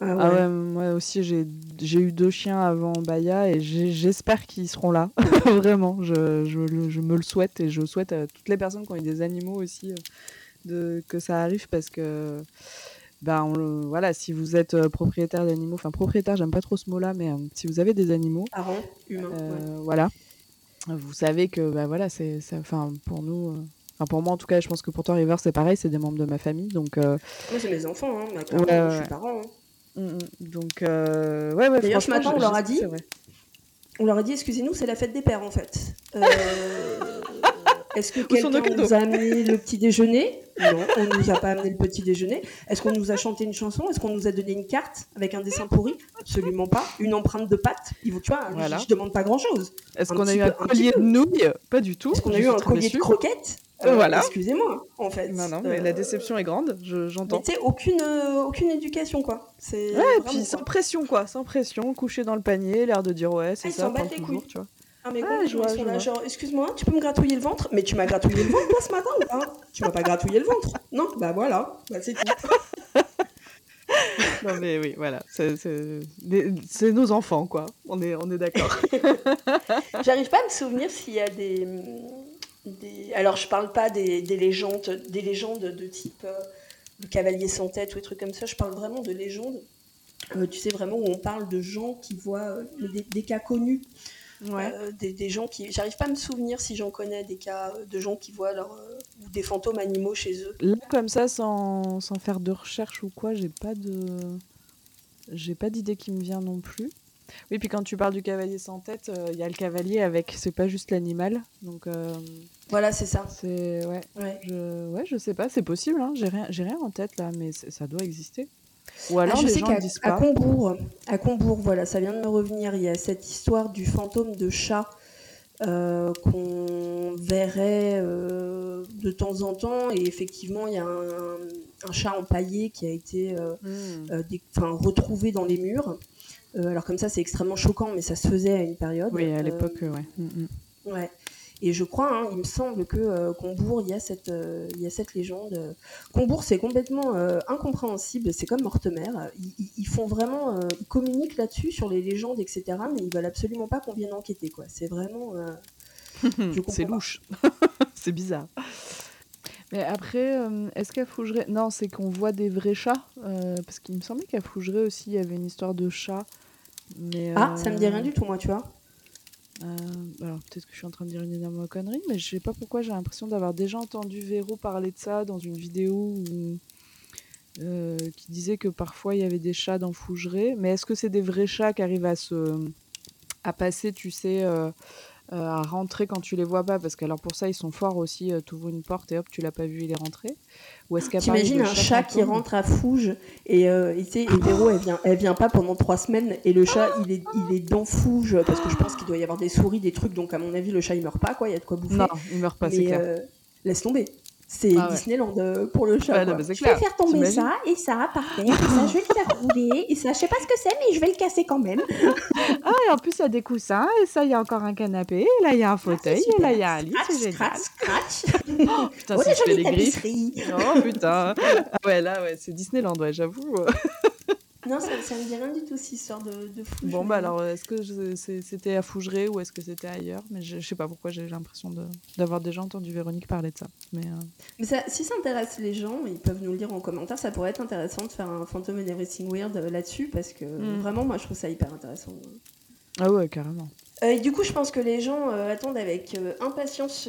Ah, ah, ouais. moi aussi, j'ai eu deux chiens avant Baya et j'espère qu'ils seront là. Vraiment, je, je, je, me le souhaite et je souhaite à toutes les personnes qui ont eu des animaux aussi euh, de, que ça arrive parce que. Ben, voilà, si vous êtes euh, propriétaire d'animaux, enfin propriétaire, j'aime pas trop ce mot-là, mais euh, si vous avez des animaux, Parents, humains, voilà, vous savez que bah, voilà, c'est, enfin pour nous, pour moi, en tout cas, je pense que pour toi, River, c'est pareil, c'est des membres de ma famille. Donc, euh... Moi, c'est mes enfants, hein. je suis parent. Hein. Mm, mm. Donc, euh... ouais, ouais, D'ailleurs, ce matin, on leur a dit. On leur a dit, excusez-nous, c'est la fête des pères, en fait. Euh... Est-ce que quelqu'un nous a amené le petit déjeuner? Non, on ne nous a pas amené le petit déjeuner. Est-ce qu'on nous a chanté une chanson? Est-ce qu'on nous a donné une carte avec un dessin pourri? Absolument pas. Une empreinte de pâte? Tu vois, je, ne demande pas grand-chose. Est-ce qu'on a eu un collier de nouilles? Pas du tout. Est-ce qu'on a eu un collier de croquettes? Voilà. Excusez-moi, en fait. Non, non, mais la déception est grande, j'entends. tu sais, aucune, aucune éducation, quoi. Ouais, et puis sans pression, quoi. Sans pression, couché dans le panier, l'air de dire ouais, c'est ah, ça, prendre toujours, tu vois. Ah mais ah, je vois, là, genre, excuse-moi, tu peux me gratouiller le ventre? Mais tu m'as gratouillé le ventre, toi, ce matin, ou pas? Tu m'as pas gratouillé le ventre Non Bah voilà, bah, c'est tout. non mais oui, voilà, c'est nos enfants, quoi. On est, on est d'accord. J'arrive pas à me souvenir s'il y a des, des... Alors, je parle pas des, des, légendes, des légendes de type euh, le cavalier sans tête ou des trucs comme ça. Je parle vraiment de légendes, euh, tu sais, vraiment où on parle de gens qui voient euh, des, cas connus. des, des, gens qui. J'arrive pas à me souvenir si j'en connais des cas de gens qui voient leur, ou des fantômes animaux chez eux. Là, comme ça, sans, sans faire de recherche ou quoi, j'ai pas de. J'ai pas d'idée qui me vient non plus. Oui, puis quand tu parles du cavalier sans tête, il y a le cavalier avec, c'est pas juste l'animal. Donc, voilà, c'est ça. C'est ouais. Ouais. Je ouais, je sais pas, c'est possible. Hein. J'ai rien, j'ai rien en tête là, mais ça doit exister. Ou alors ah, je les sais gens disent pas. À Combourg, à Combourg, voilà, ça vient de me revenir. Il y a cette histoire du fantôme de chat euh, qu'on verrait euh, de temps en temps, et effectivement, il y a un, un chat empaillé qui a été euh, hmm. retrouvé dans les murs. Alors comme ça, c'est extrêmement choquant, mais ça se faisait à une période. Oui, à l'époque, ouais. Hmm, hmm. Ouais. Et je crois, hein, il me semble que euh, Combourg, il y, a cette, euh, il y a cette légende. Combourg, c'est complètement euh, incompréhensible. C'est comme Mortemer. Ils, ils, font vraiment, ils communiquent là-dessus sur les légendes, etc. Mais ils veulent absolument pas qu'on vienne enquêter. Quoi. C'est vraiment. c'est louche. c'est bizarre. Mais après, est-ce qu'à Fougeray. Non, c'est qu'on voit des vrais chats. parce qu'il me semblait qu'à Fougeray aussi, il y avait une histoire de chat. Mais, ah, ça me dit rien du tout, moi, tu vois. Euh, alors peut-être que je suis en train de dire une énorme connerie, mais je sais pas pourquoi j'ai l'impression d'avoir déjà entendu Véro parler de ça dans une vidéo euh, qui disait que parfois il y avait des chats dans Fougeray. Mais est-ce que c'est des vrais chats qui arrivent à se à passer, tu sais, euh, euh, à rentrer quand tu les vois pas parce que alors pour ça ils sont forts aussi euh, tu ouvres une porte et hop tu l'as pas vu il est rentré. Ou est-ce t'imagines un chat qui rentre à Fouge et euh, et, et Véro elle vient elle vient pas pendant trois semaines et le chat il est il est dans Fouge parce que je pense qu'il doit y avoir des souris des trucs donc à mon avis le chat il meurt pas quoi il y a de quoi bouffer. Non il meurt pas c'est clair. euh, laisse tomber c'est ah Disneyland euh, pour le chat. je vais faire tomber ça et ça par terre, et ça je vais le faire rouler, et ça je sais pas ce que c'est, mais je vais le casser quand même. ah, et en plus il y a des coussins, et ça il y a encore un canapé, et là il y a un ah, fauteuil, et là il y a un lit, c'est génial. Scratch, oh, putain, oh, si je fais les griffes. Oh putain. Ah ouais, là ouais, c'est Disneyland, ouais, j'avoue. Non, ça, ça me dit rien du tout, cette histoire de, de Bon, bah alors, est-ce que c'était à Fougeray ou est-ce que c'était ailleurs? Mais je, je, sais pas pourquoi j'ai l'impression d'avoir déjà entendu Véronique parler de ça. Mais, euh, mais ça, si ça intéresse les gens, ils peuvent nous le dire en commentaire. Ça pourrait être intéressant de faire un Phantom and Everything Weird euh, là-dessus parce que mm. vraiment, moi, je trouve ça hyper intéressant. Ah ouais, carrément. Euh, du coup, je pense que les gens euh, attendent avec euh, impatience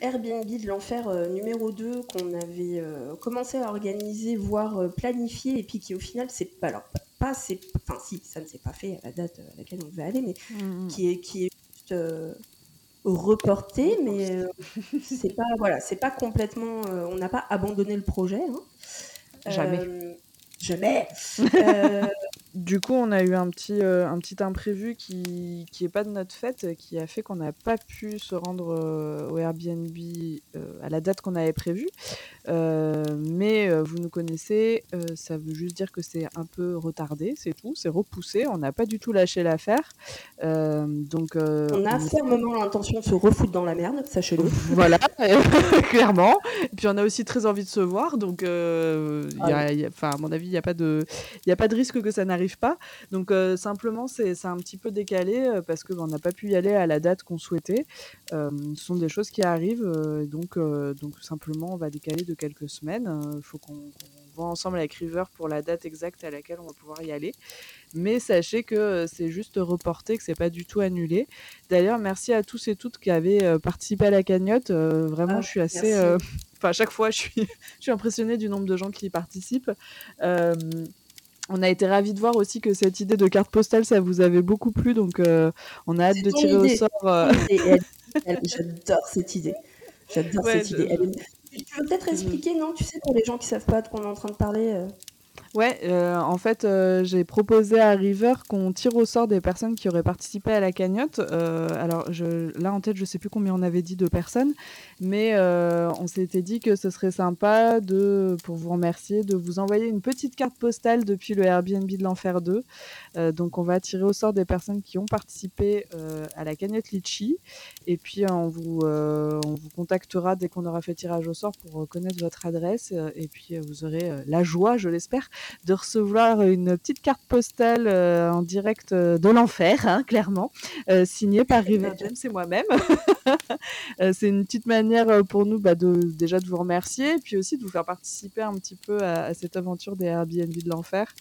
Airbnb de l'enfer numéro 2 qu'on avait commencé à organiser, voire planifier, et puis qui au final, c'est pas, alors, pas, c'est, enfin si, ça ne s'est pas fait à la date à laquelle on devait aller, mais mmh. qui est, qui est juste reporté, mais c'est pas, voilà, c'est pas complètement, on n'a pas abandonné le projet. Hein. Jamais. Jamais. Du coup, on a eu un petit, euh, un petit imprévu qui qui est pas de notre fait, qui a fait qu'on n'a pas pu se rendre, euh, au Airbnb, euh, à la date qu'on avait prévue. mais vous nous connaissez, ça veut juste dire que c'est un peu retardé, c'est tout, c'est repoussé. On n'a pas du tout lâché l'affaire. donc On a fermement l'intention de se refoutre dans la merde, sachez-le. Voilà, clairement. Et puis on a aussi très envie de se voir, donc ah enfin, à mon avis, il y a pas de y a pas de risque que ça n'arrive pas. Donc euh, simplement, c'est un petit peu décalé euh, parce qu'on n'a pas pu y aller à la date qu'on souhaitait. Euh, ce sont des choses qui arrivent, donc, donc simplement, on va décaler de quelques semaines. Il faut qu'on voit ensemble avec River pour la date exacte à laquelle on va pouvoir y aller. Mais sachez que c'est juste reporté, que c'est pas du tout annulé. D'ailleurs, merci à tous et toutes qui avaient participé à la cagnotte. vraiment, ah, je suis assez. Enfin, à chaque fois, je suis, je suis impressionnée du nombre de gens qui y participent. On a été ravis de voir aussi que cette idée de carte postale, ça vous avait beaucoup plu, donc euh, on a hâte de tirer au sort. Euh. J'adore cette idée. J'adore cette idée. Tu peux peut-être expliquer, non? Tu sais, pour les gens qui savent pas de quoi on est en train de parler. Euh. Ouais, heu, en fait, heu, j'ai proposé à River qu'on tire au sort des personnes qui auraient participé à la cagnotte. Heu, alors là en tête, je sais plus combien on avait dit de personnes, mais on s'était dit que ce serait sympa de pour vous remercier, de vous envoyer une petite carte postale depuis le Airbnb de l'Enfer 2. Heu, donc on va tirer au sort des personnes qui ont participé, à la cagnotte Litchi et puis on vous, on vous contactera dès qu'on aura fait tirage au sort pour connaître votre adresse, et puis, vous aurez, la joie, je l'espère, de recevoir une petite carte postale euh, en direct euh, de l'enfer, hein, clairement, euh, signée par River James et moi-même. c'est une petite manière pour nous bah, de, déjà de vous remercier, puis aussi de vous faire participer un petit peu à, à cette aventure des Airbnb de l'enfer.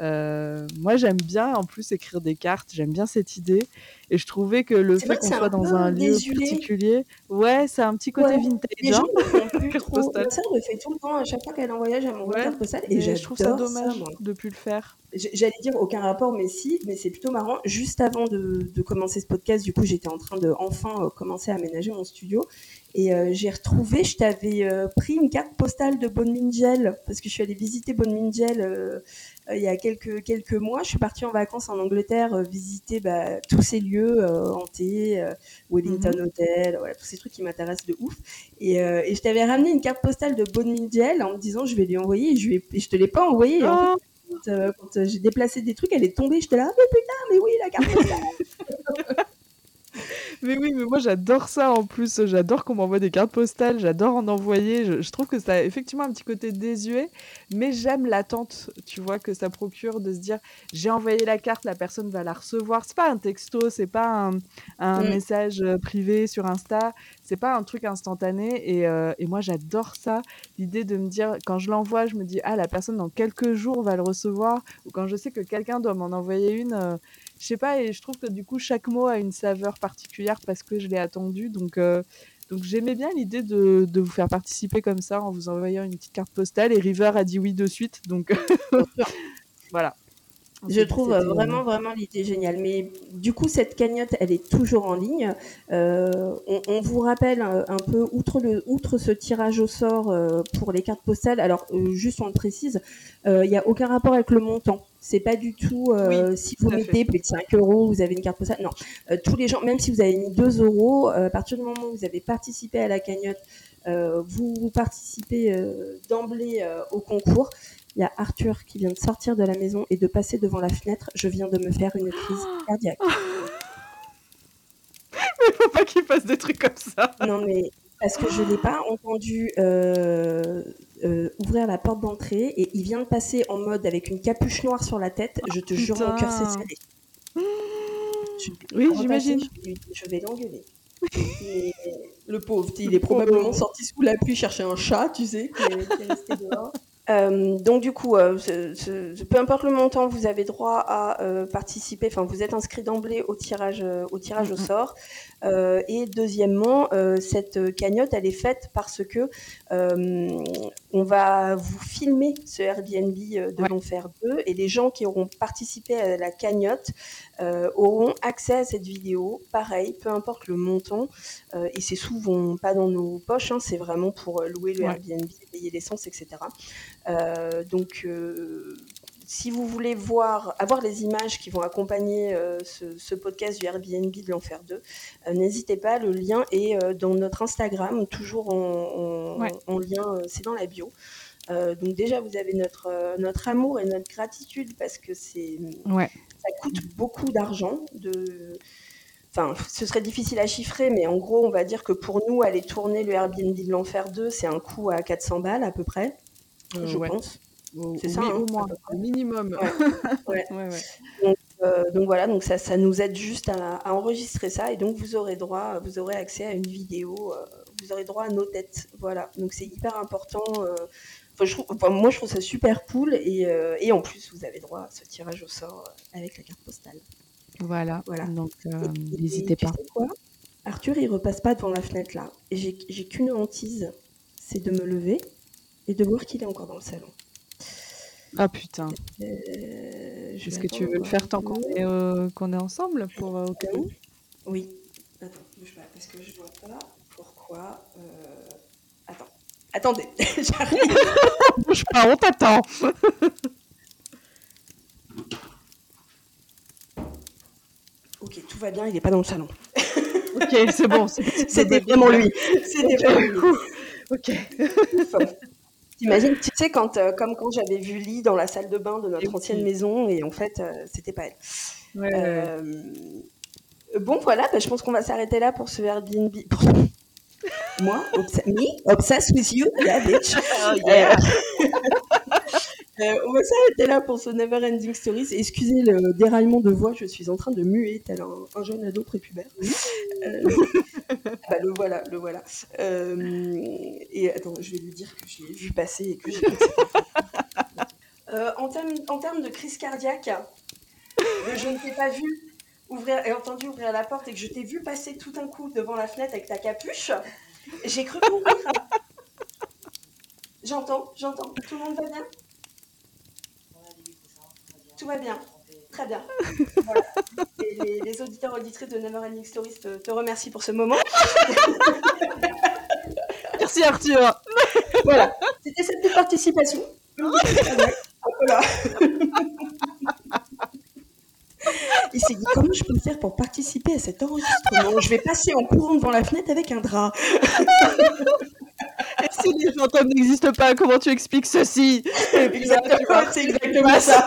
Euh, moi, j'aime bien en plus écrire des cartes, j'aime bien cette idée. Et je trouvais que le fait qu'on soit dans un lieu particulier, ouais, c'est un petit côté vintage. Les gens hein. trop... Ma soeur le fait tout le temps, à chaque fois qu'elle est en voyage, elle m'envoie une carte postale. Et, je trouve ça dommage de plus le faire. J'allais dire aucun rapport, mais si, mais c'est plutôt marrant. Juste avant de, de, commencer ce podcast, du coup, j'étais en train de enfin euh, commencer à aménager mon studio. Et euh, j'ai retrouvé, je t'avais euh, pris une carte postale de Bonne parce que je suis allée visiter Bonne euh, il y a quelques, quelques mois. Je suis partie en vacances en Angleterre visiter bah, tous ces lieux hantés, Wellington mhm. Hotel, voilà, tous ces trucs qui m'intéressent de ouf. Et, et je t'avais ramené une carte postale de Bonne en me disant je vais lui envoyer et je, vais, je te l'ai pas envoyée. En fait, oh. quand, j'ai déplacé des trucs, elle est tombée. J'étais là, ah, mais putain, mais oui, la carte postale mais oui, mais moi j'adore ça en plus. J'adore qu'on m'envoie des cartes postales, j'adore en envoyer. Je, trouve que ça a effectivement un petit côté désuet, mais j'aime l'attente, tu vois, que ça procure de se dire j'ai envoyé la carte, la personne va la recevoir. C'est pas un texto, c'est pas un, mm. message euh, privé sur Insta, c'est pas un truc instantané. Et, euh, et moi j'adore ça, l'idée de me dire quand je l'envoie, je me dis ah, la personne dans quelques jours va le recevoir, ou quand je sais que quelqu'un doit m'en envoyer une. Euh, je sais pas, et je trouve que du coup, chaque mot a une saveur particulière parce que je l'ai attendu. Donc, euh, donc j'aimais bien l'idée de, de, vous faire participer comme ça en vous envoyant une petite carte postale. Et River a dit oui de suite. Donc, voilà. Je trouve euh, vraiment, vraiment l'idée géniale. Mais du coup, cette cagnotte, elle est toujours en ligne. Euh, on, vous rappelle un, peu, outre, le, outre ce tirage au sort euh, pour les cartes postales, alors juste on le précise, il n'y a aucun rapport avec le montant. C'est pas du tout, si vous mettez plus de 5 euros, vous avez une carte postale. Non, tous les gens, même si vous avez mis 2 euros, à partir du moment où vous avez participé à la cagnotte, vous, vous participez d'emblée au concours. Il y a Arthur qui vient de sortir de la maison et de passer devant la fenêtre. Je viens de me faire une crise cardiaque. mais faut pas qu'il fasse des trucs comme ça. Non, mais parce que je l'ai pas entendu euh, euh, ouvrir la porte d'entrée et il vient de passer en mode avec une capuche noire sur la tête. Je te jure, mon cœur s'est salé. oui, j'imagine. Je, vais l'engueuler. le pauvre, il est probablement sorti sous la pluie chercher un chat, tu sais, qui est resté dehors. Euh, donc du coup, euh, peu importe le montant, vous avez droit à euh, participer. Enfin, vous êtes inscrit d'emblée au tirage, au tirage au sort. et deuxièmement, cette cagnotte, elle est faite parce que on va vous filmer ce Airbnb de l'enfer 2 et les gens qui auront participé à la cagnotte auront accès à cette vidéo. Pareil, peu importe le montant. et c'est souvent pas dans nos poches. Hein, c'est vraiment pour louer le Airbnb, payer l'essence, etc. Euh, donc, euh, si vous voulez voir, avoir les images qui vont accompagner euh, ce, podcast du Airbnb de l'Enfer 2, n'hésitez pas, le lien est dans notre Instagram, toujours en, lien, c'est dans la bio. donc déjà, vous avez notre, notre amour et notre gratitude parce que c'est ça coûte beaucoup d'argent. De... Enfin, ce serait difficile à chiffrer, mais en gros, on va dire que pour nous, aller tourner le Airbnb de l'Enfer 2, c'est un coût à 400 balles à peu près. Euh, je pense. C'est ça, hein, au moins, minimum. Euh, donc, voilà, donc ça, ça nous aide juste à, enregistrer ça et donc vous aurez droit, vous aurez accès à une vidéo, euh, vous aurez droit à nos têtes. Voilà, donc c'est hyper important. je moi, je trouve ça super cool et, et, en plus, vous avez droit à ce tirage au sort avec la carte postale. Voilà, voilà. donc n'hésitez pas. quoi? Arthur, il repasse pas devant la fenêtre là. Et j'ai qu'une hantise, c'est de me lever et de voir qu'il est encore dans le salon. Ah putain. Euh, Est-ce que tu veux le faire tant qu'on est, euh, est ensemble pour euh, au cas où Oui. Attends, bouge pas, parce que je vois pas pourquoi. Attends. Attendez, j'arrive. bouge pas, on t'attend. Ok, tout va bien, il n'est pas dans le salon. ok, c'est bon. C'était vraiment lui. C'était vraiment lui. Ok. T'imagines, tu sais, quand, euh, comme quand j'avais vu Lee dans la salle de bain de notre ancienne maison, et en fait, euh, c'était pas elle. Ouais, Euh, Bon, voilà, bah, je pense qu'on va s'arrêter là pour ce Airbnb. Moi, obs- me, obsessed with you, yeah, bitch. Euh, euh, on va s'arrêter là pour ce Never Ending Stories. Excusez le déraillement de voix, je suis en train de muer tel un, un jeune ado prépubère. Euh, bah, le voilà, le voilà. Euh, et attends, je vais lui dire que je l'ai vu passer et que j'ai euh, en, termes, en de crise cardiaque, je ne t'ai pas vu ouvrir et entendu ouvrir la porte et que je t'ai vu passer tout un coup devant la fenêtre avec ta capuche, j'ai cru mourir. J'entends, j'entends. Tout le monde va bien? Tout va bien. Très bien. Voilà. Et les, les auditeurs auditrices de Never Ending Stories te, te remercient pour ce moment. Merci Arthur. Voilà. C'était cette petite participation. Voilà. Il s'est dit comment je peux faire pour participer à cet enregistrement? Je vais passer en courant devant la fenêtre avec un drap. Et si les fantômes n'existent pas, comment tu expliques ceci? Exactement, c'est exactement ça.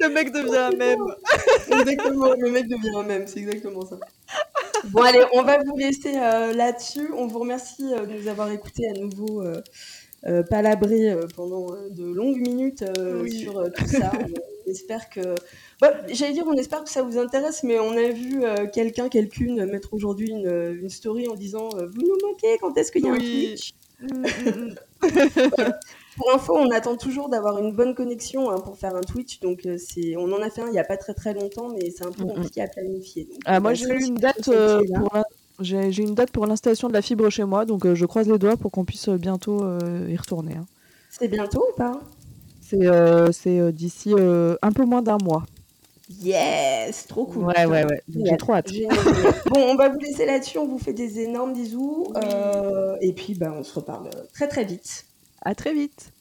Le mec devient un mème. Exactement, le mec devient un même, c'est exactement ça. Bon, allez, on va vous laisser euh, là-dessus. On vous remercie euh, de nous avoir écoutés à nouveau euh, euh, palabrer pendant de longues minutes Oui. sur tout ça. on espère que. J'allais dire, on espère que ça vous intéresse, mais on a vu quelqu'un, quelqu'une mettre aujourd'hui une, une story en disant Vous nous manquez, quand est-ce qu'il y a un Oui. Twitch? Pour info, on attend toujours d'avoir une bonne connexion hein, pour faire un Twitch. Donc, euh, c'est, on en a fait un il n'y a pas très très longtemps, mais c'est un peu mm. compliqué à planifier. Donc, Ah, moi j'ai eu une date euh, pour l'in- j'ai une date pour l'installation de la fibre chez moi, donc euh, je croise les doigts pour qu'on puisse euh, bientôt euh, y retourner. hein. C'est bientôt ou pas? C'est euh, euh, d'ici euh, un peu moins d'un mois. Yes, trop cool. Ouais, ouais, ouais. J'ai trop hâte. Bon, on va vous laisser là-dessus. On vous fait des énormes bisous. euh, et puis, bah, on se reparle très très vite. À très vite.